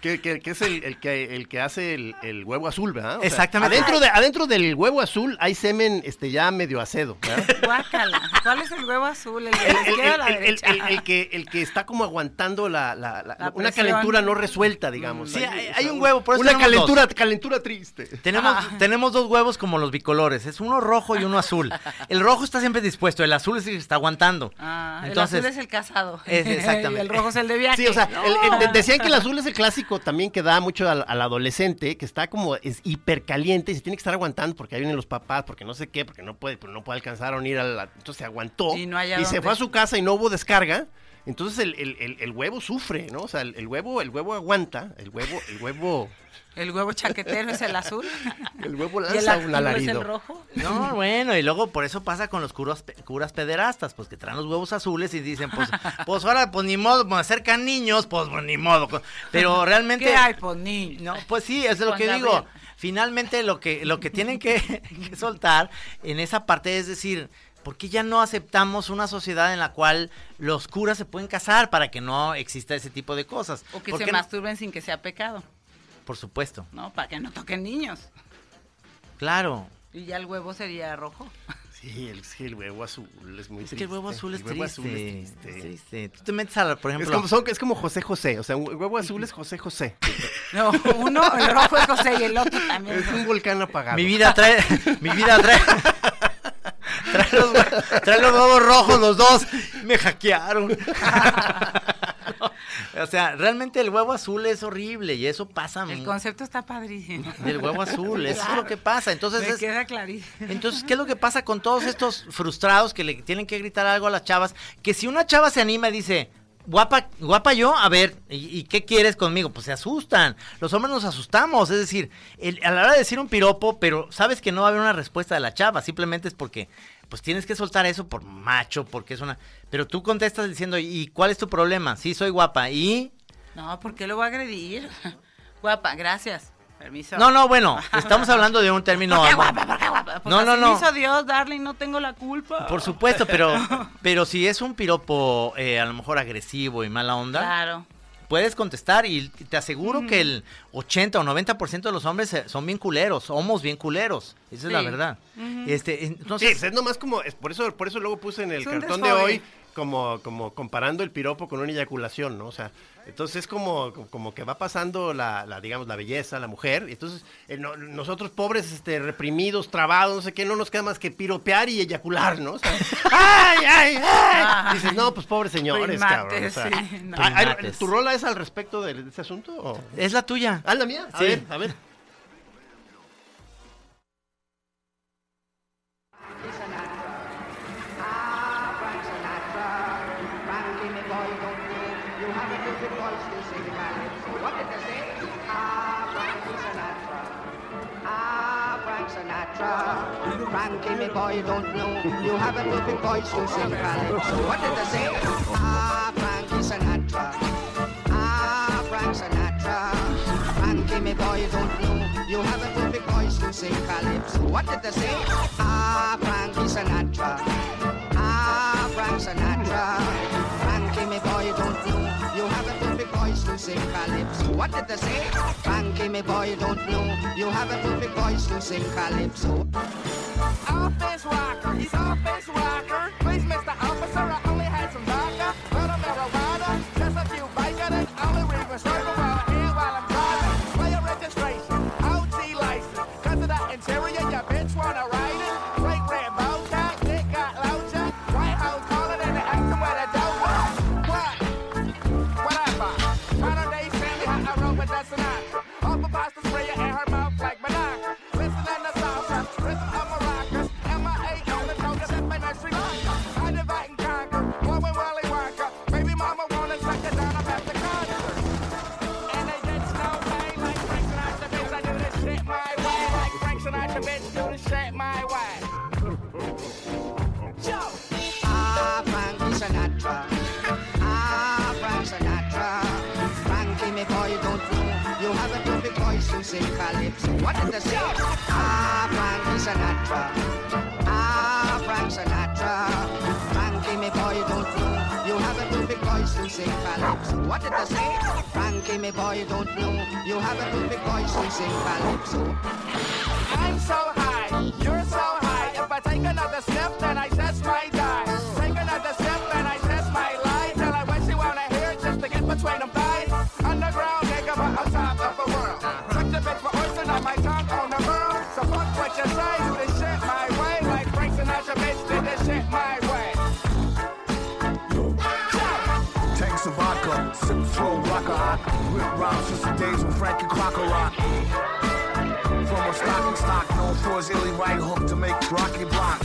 Que, que- que es el, el que, el que hace el, el huevo azul, ¿verdad? O sea, Exactamente. Adentro, de, adentro del huevo azul hay semen este, ya medio acedo, ¿verdad? Guácala. ¿Cuál es el huevo azul? ¿El de El, la el- izquierda o la el- el- derecha? el- el que, el que está como aguantando la, la- la- La una calentura no resuelta, digamos. Sí, hay- un huevo, por eso Una calentura, dos. calentura triste. Tenemos, Ah. tenemos dos huevos como los bicolores, es uno rojo y uno azul. El rojo está siempre dispuesto, el azul es el que está aguantando. Ah, Entonces, el azul es el casado. es- exactamente. y el rojo es el de viaje. Sí, o sea, No. el- el- de- decían que el azul es el clásico también que da mucho al, al adolescente, que está como es hipercaliente y se tiene que estar aguantando porque ahí vienen los papás, porque no sé qué, porque no puede, no puede alcanzar a unir a la... Entonces se aguantó Y no se fue a su casa y no hubo descarga. Entonces el, el- el- el huevo sufre, ¿no? O sea, el, el huevo, el huevo aguanta, el huevo, el huevo, El huevo chaquetero es el azul. el huevo y el lanza activo un es el rojo. No, bueno, y luego por eso pasa con los curas, curas pederastas, pues que traen los huevos azules y dicen, pues, pues ahora, pues ni modo, me acercan niños, pues, pues, ni modo. Pero realmente... ¿Qué hay, pues, niño? No, pues sí, es lo que digo. Finalmente lo que, lo que tienen que, que soltar en esa parte es decir, ¿por qué ya no aceptamos una sociedad en la cual los curas se pueden casar para que no exista ese tipo de cosas? O que ¿Por se no? masturben sin que sea pecado, Por supuesto, ¿no? Para que no toquen niños. claro. Y ya el huevo sería rojo. Sí, el, el huevo azul es muy Es que el huevo azul es El huevo triste. azul es triste. es triste. Tú te metes a, la- por Es ejemplo... como, son- es como José José, o sea, un huevo azul es José José. No, uno, el rojo es José y el otro también. Es un volcán apagado. Mi vida trae, mi vida trae, trae los, hue- trae los huevos rojos los dos. Me hackearon. o sea, realmente el huevo azul es horrible y eso pasa. El concepto está padrísimo. Del huevo azul, eso es lo que pasa. Entonces, Me es- queda clarísimo. entonces, ¿qué es lo que pasa con todos estos frustrados que le tienen que gritar algo a las chavas? Que si una chava se anima y dice, guapa, guapa yo, a ver, ¿y, y qué quieres conmigo? Pues se asustan. Los hombres nos asustamos. Es decir, el- a la hora de decir un piropo, pero sabes que no va a haber una respuesta de la chava. Simplemente es porque, pues tienes que soltar eso por macho, porque es una... Pero tú contestas diciendo, ¿y cuál es tu problema? Sí, soy guapa. ¿Y...? No, ¿por qué lo voy a agredir? Guapa, gracias. Permiso. No, no, bueno, estamos hablando de un término... ¿Por qué guapa? ¿Por qué guapa? Pues No, no, no. hizo Dios, darling, no tengo la culpa. Por supuesto, pero, pero si es un piropo eh, a lo mejor agresivo y mala onda, Claro. Puedes contestar y te aseguro que el 80 o 90% de los hombres eh, son bien culeros, somos bien culeros, esa es la Sí. verdad. Este, Sí, entonces, es nomás como, es por eso, por eso luego puse en el cartón de hoy como, como comparando el piropo con una eyaculación, ¿no? O sea, entonces es como, como que va pasando la, la, digamos, la belleza, la mujer, y entonces eh, no- nosotros pobres, este, reprimidos, trabados, no sé qué, no nos queda más que piropear y eyacular, ¿no? O sea, ¡ay, ay, ay! Ay. Dices, no, pues pobres señores, Primates, cabrón. O sea, sí, no. ay, ay, Primates. ¿Tu rola es al respecto de, de ese asunto? o? es la tuya. ¿Ah, la mía? A Sí. ver, a ver. Frankie, Sinatra. Ah, Frankie Sinatra. Frankie, me boy, you don't know. You have a perfect voice to sing calypso. What did they say? Ah, Frankie Sinatra. Ah, Frank Sinatra. Frankie, me boy, you don't know. You have a perfect voice to sing calypso. What did they say? Ah, Frankie Sinatra. Ah, Frank Sinatra. Frankie, me boy, don't know. You have a perfect voice to sing calypso. What did they say? Frankie, me boy, don't know. You have a perfect voice to sing calypso. Office rocker, he's office rocker. Please, Mr. Officer, What did they say? Ah, Frankie Sinatra. Ah, Frank Sinatra. Frankie, me boy, don't know. You have a too big voice to sing calypso. What did they say? Frankie, me boy, don't know. You have a too big voice to sing calypso. I'm so high, you're so high. If I take another step, then I rocker. Rip rhymes since the days when Frankie Crocker rock. From a stocking stock known for his illy right hook to make Rocky block.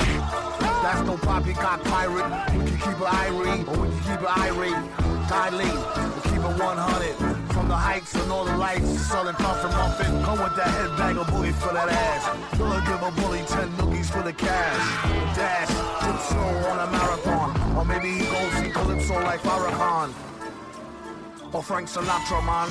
That's no poppycock pirate. We can keep it irie, or we can keep it irate. Tightly, we keep it 100. From the heights and all the lights, selling puff and muffin. Come with that headbang of booty for that ass. Will give a bully 10 nookies for the cash. Dash, tip slow on a marathon. Or maybe he goes see Calypso like Farrakhan. Or Frank Sinatra, man.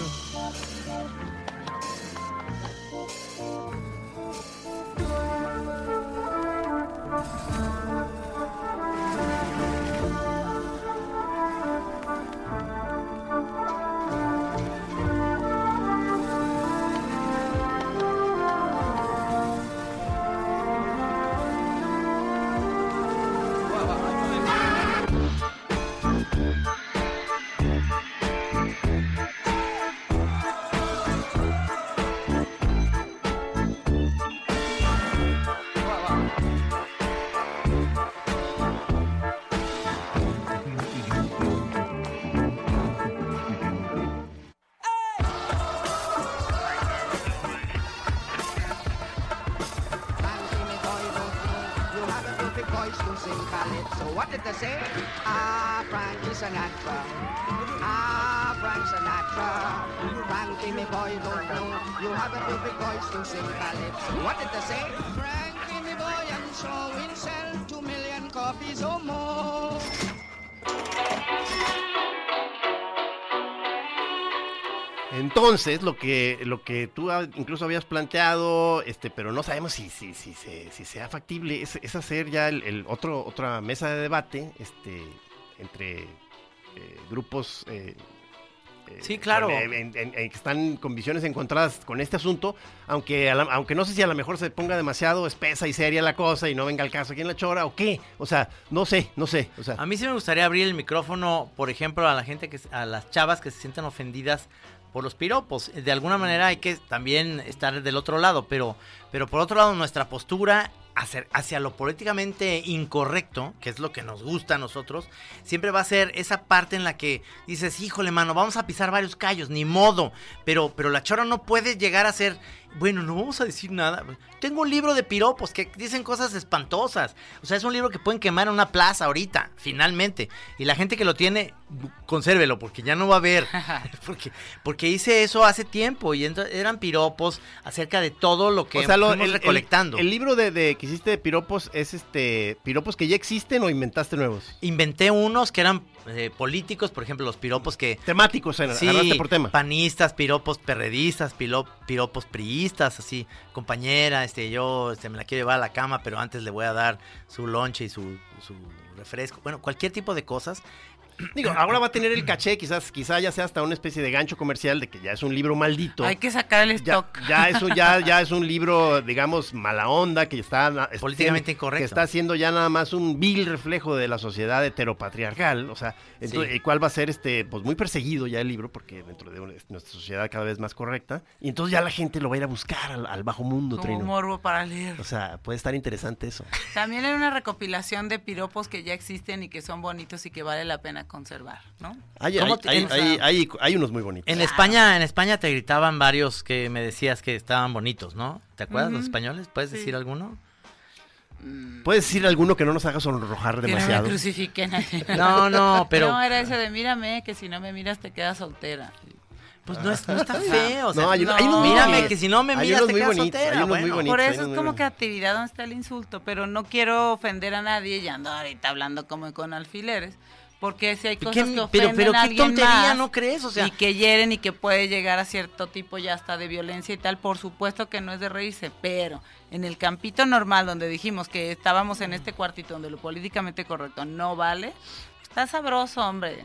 Calypso. What did they say? Ah, Frankie Sinatra. Ah, Frank Sinatra. Frankie, me boy, don't know. You have a perfect voice to sing calypso. What did they say? Frankie, me boy, and so we'll sell two million copies or more. Entonces, lo que, lo que tú incluso habías planteado, este, pero no sabemos si, si, si, se- si sea factible, es, es hacer ya el, el otro, otra mesa de debate este, entre eh, grupos eh, eh, Sí, claro. que están con visiones encontradas con este asunto, aunque, a la- aunque no sé si a lo mejor se ponga demasiado espesa y seria la cosa y no venga el caso aquí en la chora o qué. O sea, no sé, no sé. O sea, A mí sí me gustaría abrir el micrófono, por ejemplo, a la gente que a las chavas que se sienten ofendidas por los piropos. De alguna manera hay que también estar del otro lado, pero pero por otro lado nuestra postura hacia, hacia lo políticamente incorrecto, que es lo que nos gusta a nosotros, siempre va a ser esa parte en la que dices, híjole, mano, vamos a pisar varios callos, ni modo. Pero, pero la chora no puede llegar a ser, bueno, no vamos a decir nada. Tengo un libro de piropos que dicen cosas espantosas. O sea, es un libro que pueden quemar en una plaza ahorita, finalmente. Y la gente que lo tiene, consérvelo, porque ya no va a haber. porque, porque hice eso hace tiempo y eran piropos acerca de todo lo que o sea, lo- el- recolectando. el libro de, de que hiciste de piropos es este piropos que ya existen o inventaste nuevos. Inventé unos que eran eh, políticos, por ejemplo, los piropos que... Temáticos, en- agarraste por tema. panistas, piropos perredistas, piropos priistas, así, compañera, este, yo este, me la quiero llevar a la cama, pero antes le voy a dar su lonche y su, su refresco. Bueno, cualquier tipo de cosas. Digo, ahora va a tener el caché, quizás, quizá ya sea hasta una especie de gancho comercial de que ya es un libro maldito. Hay que sacar el stock. ya eso ya, ya es un libro, digamos, mala onda, que está Políticamente incorrecto. Que está haciendo ya nada más un vil reflejo de la sociedad heteropatriarcal. O sea, entonces, Sí. el cual va a ser este, pues muy perseguido ya el libro, porque dentro de una- nuestra sociedad cada vez más correcta. Y entonces ya la gente lo va a ir a buscar al, al bajo mundo, Como Trino. morbo para leer. O sea, puede estar interesante eso. También hay una recopilación de piropos que ya existen y que son bonitos y que vale la pena conservar, ¿no? Hay, ¿Cómo hay- te- hay- en- hay- hay- hay unos muy bonitos. En España, en España te gritaban varios que me decías que estaban bonitos, ¿no? ¿Te acuerdas los españoles? ¿Puedes Sí. decir alguno? ¿Puedes decir alguno que no nos haga sonrojar Que no me demasiado? crucifiquen. No, no, pero- No, era ese de mírame, que si no me miras te quedas soltera. Pues no, es, no está feo. O sea, No, hay uno- hay unos mírame que si no me miras te quedas bonitos, soltera. hay unos muy bueno. bonitos. Por eso es como que actividad donde está el insulto, pero no quiero ofender a nadie y ando ahorita hablando como con alfileres. Porque si hay ¿Qué- cosas que pero- ofenden pero a alguien tontería, más ¿no crees? O sea- y que hieren y que puede llegar a cierto tipo ya hasta de violencia y tal, por supuesto que no es de reírse, pero en el campito normal donde dijimos que estábamos en este cuartito donde lo políticamente correcto no vale, está sabroso, hombre.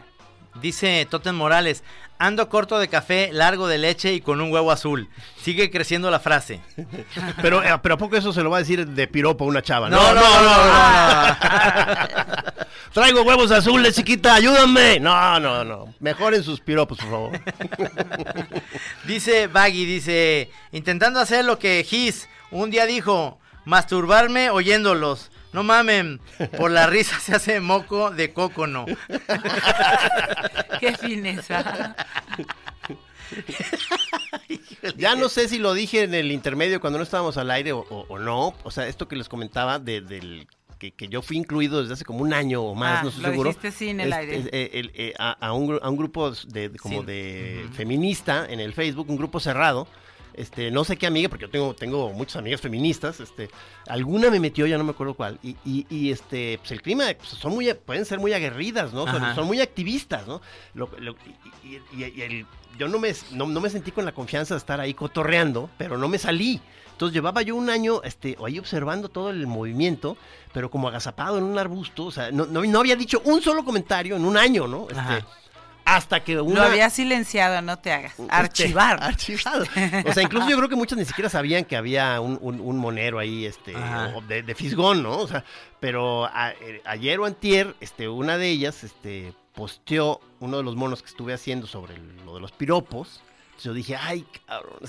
Dice Totem Morales, ando corto de café, largo de leche y con un huevo azul. Sigue creciendo la frase. Pero, eh, pero ¿a poco eso se lo va a decir de piropo a una chava? No, no, no, no, Traigo huevos azules, chiquita, ayúdame. No, no, no. Mejoren sus piropos, por favor. Dice Baggy, dice, intentando hacer lo que Gis un día dijo, masturbarme oyéndolos. No mamen, por la risa se hace moco de cócono. Qué fineza. Ya no sé si lo dije en el intermedio cuando no estábamos al aire o, o- o no. O sea, esto que les comentaba de- del que, que yo fui incluido desde hace como un año o más, Ah, no estoy lo seguro. sí en el Este, aire. eh, el- eh, a, a un, gru- a un grupo de, de- como Sí. de feminista en el Facebook, un grupo cerrado. Este, no sé qué amiga, porque yo tengo, tengo muchas amigas feministas, este, alguna me metió, ya no me acuerdo cuál, y, y, y, este, pues el clima, pues, son muy, pueden ser muy aguerridas, ¿no? Son, muy activistas, ¿no? Lo- lo- y, y- y- y el- yo no me, no, no me sentí con la confianza de estar ahí cotorreando, pero no me salí. Entonces llevaba yo un año este, ahí observando todo el movimiento, pero como agazapado en un arbusto, o sea, no, no, no había dicho un solo comentario en un año, ¿no? Este. Hasta que una... Lo había silenciado, no te hagas. Archivar. Este, archivado. O sea, incluso yo creo que muchas ni siquiera sabían que había un, un- un monero ahí, este, de, de fisgón, ¿no? O sea, pero a- eh, ayer o antier, este, una de ellas, este, posteó uno de los monos que estuve haciendo sobre lo de los piropos. Yo dije, ay, cabrón,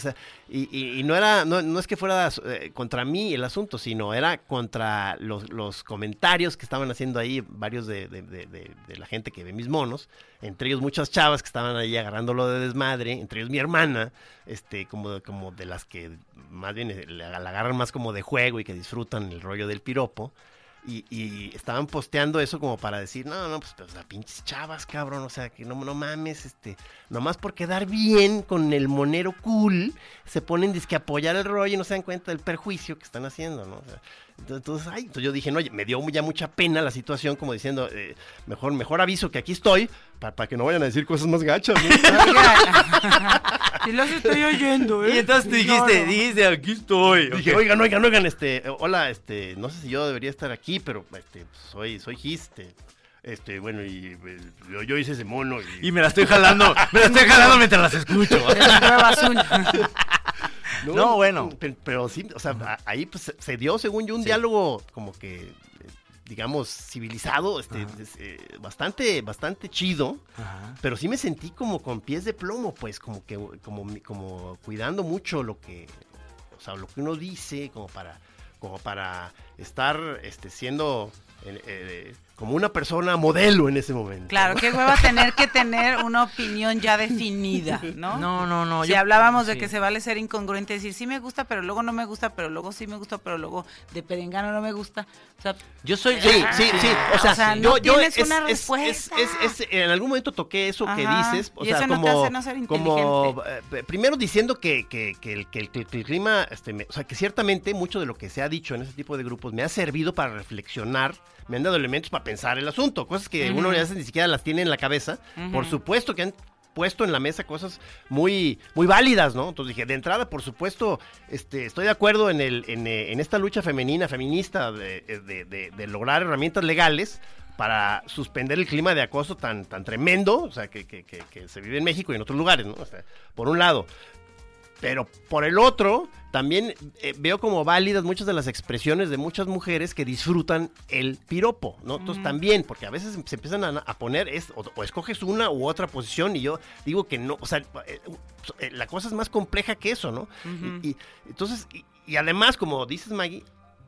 y, y- no era, no, no es que fuera eh, contra mí el asunto, sino era contra los, los comentarios que estaban haciendo ahí varios de, de- de- la gente que ve mis monos, entre ellos muchas chavas que estaban ahí agarrándolo de desmadre, entre ellos mi hermana, este, como, como de las que más bien eh, la agarran más como de juego y que disfrutan el rollo del piropo. Y, estaban posteando eso como para decir, no, no, pues, pues a pinches chavas, cabrón, o sea, que no, no mames, este, nomás por quedar bien con el monero cool, se ponen disque apoyar el rollo y no se dan cuenta del perjuicio que están haciendo, ¿no? O sea, entonces, ay, entonces yo dije, no, me dio ya mucha pena la situación, como diciendo, eh, mejor, mejor aviso que aquí estoy, para que no vayan a decir cosas más gachas, ¿no? Los estoy oyendo, ¿eh? Y entonces tú dijiste, No, no. dijiste, aquí estoy. Dije, oigan, oigan, oigan, este, hola, este, no sé si yo debería estar aquí, pero este, soy, soy Gis, este, bueno, y eh, yo, yo hice ese mono y, Y me la estoy jalando, me la estoy jalando mientras las escucho. No, bueno. Pero, pero sí, o sea, ahí pues, se- dio, según yo, un diálogo como que, digamos, civilizado, este, es, eh, bastante, bastante chido, Ajá. pero sí me sentí como con pies de plomo, pues, como que, como, como cuidando mucho lo que, o sea, lo que uno dice, como para, como para estar, este, siendo eh, eh, como una persona modelo en ese momento. Claro, ¿no? qué hueva tener que tener una opinión ya definida, ¿no? No, no, no. si yo- hablábamos de que se vale ser incongruente, decir sí me gusta, pero luego no me gusta, pero luego sí me gusta, pero luego de perengano no me gusta. O sea, Yo soy. Sí, sí, sí. O sea, O sea, yo, no yo tienes es- una es- respuesta. es- es- es- en algún momento toqué eso que dices. O y sea, eso no te como, hace no ser como eh, primero diciendo que, que- que el, que el- que el- que el clima, este, me- o sea, que ciertamente mucho de lo que se ha dicho en ese tipo de grupos me ha servido para reflexionar, me han dado elementos para pensar el asunto, cosas que uno Ujú. ya ni siquiera las tiene en la cabeza. Por supuesto que han puesto en la mesa cosas muy muy válidas, ¿no? Entonces dije, de entrada, por supuesto, este, estoy de acuerdo en, el, en, eh, en esta lucha femenina, feminista, de, de- de- de lograr herramientas legales para suspender el clima de acoso tan, tan tremendo, o sea, que, que- que- que se vive en México y en otros lugares, ¿no? O sea, por un lado. Pero por el otro, también eh, veo como válidas muchas de las expresiones de muchas mujeres que disfrutan el piropo, ¿no? Entonces también, porque a veces se empiezan a, a poner, es, o, o escoges una u otra posición y yo digo que no, o sea, eh, eh, la cosa es más compleja que eso, ¿no? y, y- entonces, y, y además, como dices Maggie,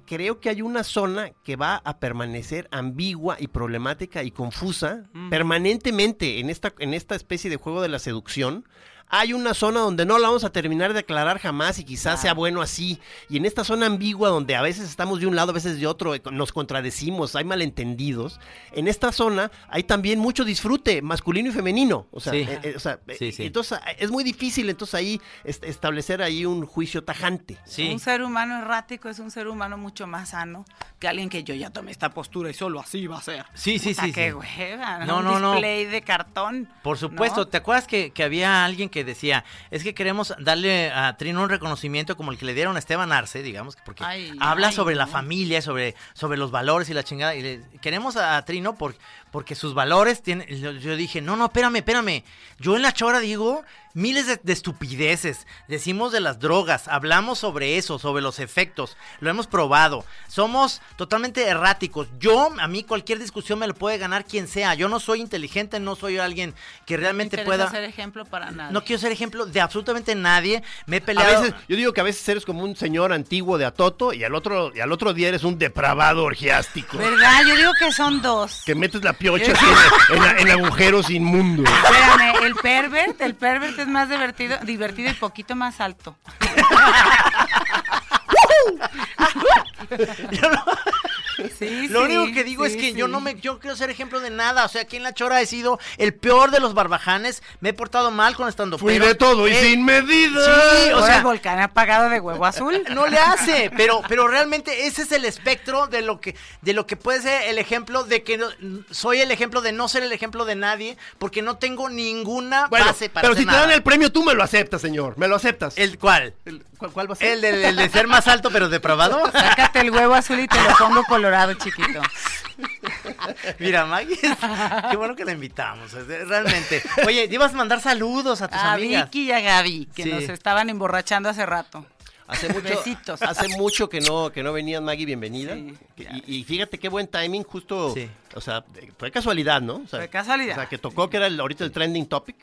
creo que hay una zona que va a permanecer ambigua y problemática y confusa permanentemente en esta, en esta especie de juego de la seducción. Hay una zona donde no la vamos a terminar de aclarar jamás y quizás sea bueno así. Y en esta zona ambigua donde a veces estamos de un lado, a veces de otro, eh, nos contradecimos, hay malentendidos. En esta zona hay también mucho disfrute masculino y femenino. O sea, Sí. eh, eh, o sea, Sí, sí. entonces es muy difícil entonces ahí est- establecer ahí un juicio tajante. Sí. Un ser humano errático es un ser humano mucho más sano que alguien que yo ya tomé esta postura y solo así va a ser. Sí, sí, Puta, sí, qué sí. hueva, No, un no, no. display de cartón. Por supuesto, ¿no? ¿te acuerdas que, que había alguien que decía, es que queremos darle a Trino un reconocimiento como el que le dieron a Esteban Arce, digamos, porque Ay, habla ay, sobre la familia, sobre, sobre los valores y la chingada, y le- queremos a, a Trino por- porque sus valores tienen, yo dije, no, no, espérame, espérame, yo en la chora digo miles de, de estupideces, decimos de las drogas, hablamos sobre eso, sobre los efectos, lo hemos probado, somos totalmente erráticos, yo, a mí cualquier discusión me lo puede ganar quien sea, yo no soy inteligente, no soy alguien que realmente No pueda... ser ejemplo para nada. No quiero ser ejemplo de absolutamente nadie. Me he A peleado. veces, yo digo que a veces eres como un señor antiguo de Atoto y al otro, y al otro día eres un depravado orgiástico. ¿Verdad? Yo digo que son dos. Que metes la piocha en, en- en agujeros inmundos. Espérame, el pervert, el pervert es más divertido, divertido y poquito más alto. Sí, Lo sí, único que digo es sí, que yo no me yo quiero ser ejemplo de nada. O sea, aquí en la chora he sido el peor de los barbajanes. Me he portado mal con estando Fui de todo y sin medida. Sí, o Ahora sea, el volcán apagado de huevo azul. no le hace, pero, pero realmente ese es el espectro de lo que, de lo que puede ser el ejemplo de que no- soy el ejemplo de no ser el ejemplo de nadie, porque no tengo ninguna Bueno, base para pero hacer si te nada. dan el premio, tú me lo aceptas, señor. Me lo aceptas. ¿El cuál? El- ¿cuál, cuál va a ser? ¿El de, el de ser más alto pero depravado? Sácate el huevo azul y te lo pongo colorado, chiquito. Mira, Maggie, qué bueno que la invitamos, realmente. Oye, ibas a mandar saludos a tus A amigas. Vicky y a Gaby, que Sí. nos estaban emborrachando hace rato. Hace mucho, Besitos. hace mucho que no, que no venías, Maggie, bienvenida. Sí, y, y fíjate qué buen timing, justo, Sí. o sea, fue casualidad, ¿no? O sea, Fue casualidad. O sea, que tocó que era el- ahorita el trending topic.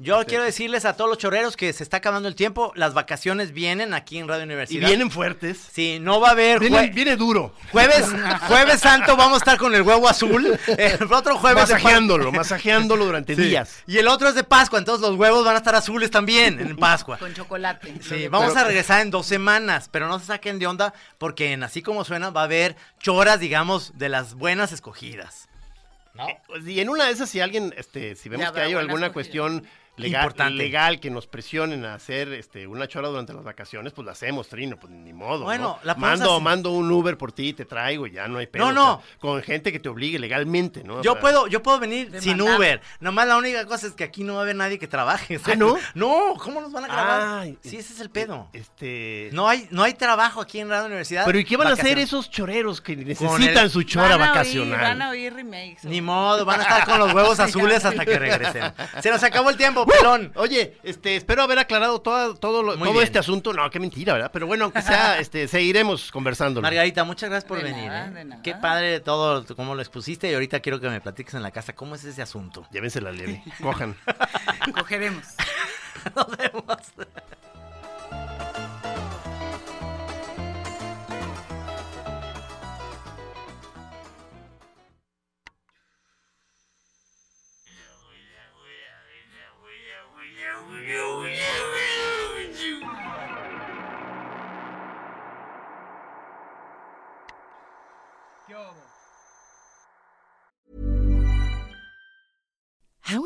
Yo quiero decirles a todos los chorreros que se está acabando el tiempo, las vacaciones vienen aquí en Radio Y Universidad. vienen fuertes. Sí, no va a haber Viene, viene duro. jueves, jueves santo vamos a estar con el huevo azul, el otro jueves Masajeándolo, masajeándolo durante Sí. días. Y el otro es de Pascua, entonces los huevos van a estar azules también en Pascua. Con chocolate. Sí, vamos a regresar en dos semanas, pero no se saquen de onda porque en así como suena va a haber choras, digamos, de las buenas escogidas. ¿No? Eh, y en una de esas, si alguien, este, si vemos Ya que hay alguna cuestión legal, Importante. legal que nos presionen a hacer este, una chora durante las vacaciones, pues la hacemos, Trino, pues ni modo. Bueno, ¿no? la mando, hacer. mando un Uber por ti, te traigo y ya no hay pedo. No, no. o sea, con gente que te obligue legalmente, ¿no? Yo Para- puedo, yo puedo venir sin Demandado. Uber. Nomás la única cosa es que aquí no va a haber nadie que trabaje. ¿Ah, no? No, ¿cómo nos van a grabar? Ay, sí, ese es el pedo. Este. No hay, no hay trabajo aquí en Radio Universidad. Pero ¿y qué van a hacer esos choreros que necesitan el- su chora van a vacacional? Oír, van a oír remakes. Ni modo, van a estar con los huevos azules hasta que regresen. Se nos acabó el tiempo, pelón. Oye, este, espero haber aclarado todo, todo, lo- todo bien. este asunto. No, qué mentira, ¿verdad? Pero bueno, aunque sea, este, seguiremos conversando. Margarita, muchas gracias por De venir. nada, ¿eh? de nada. Qué padre todo, cómo lo expusiste. Y ahorita quiero que me platiques en la casa cómo es ese asunto. Llévensela leve, cojan. Cogeremos. Nos vemos.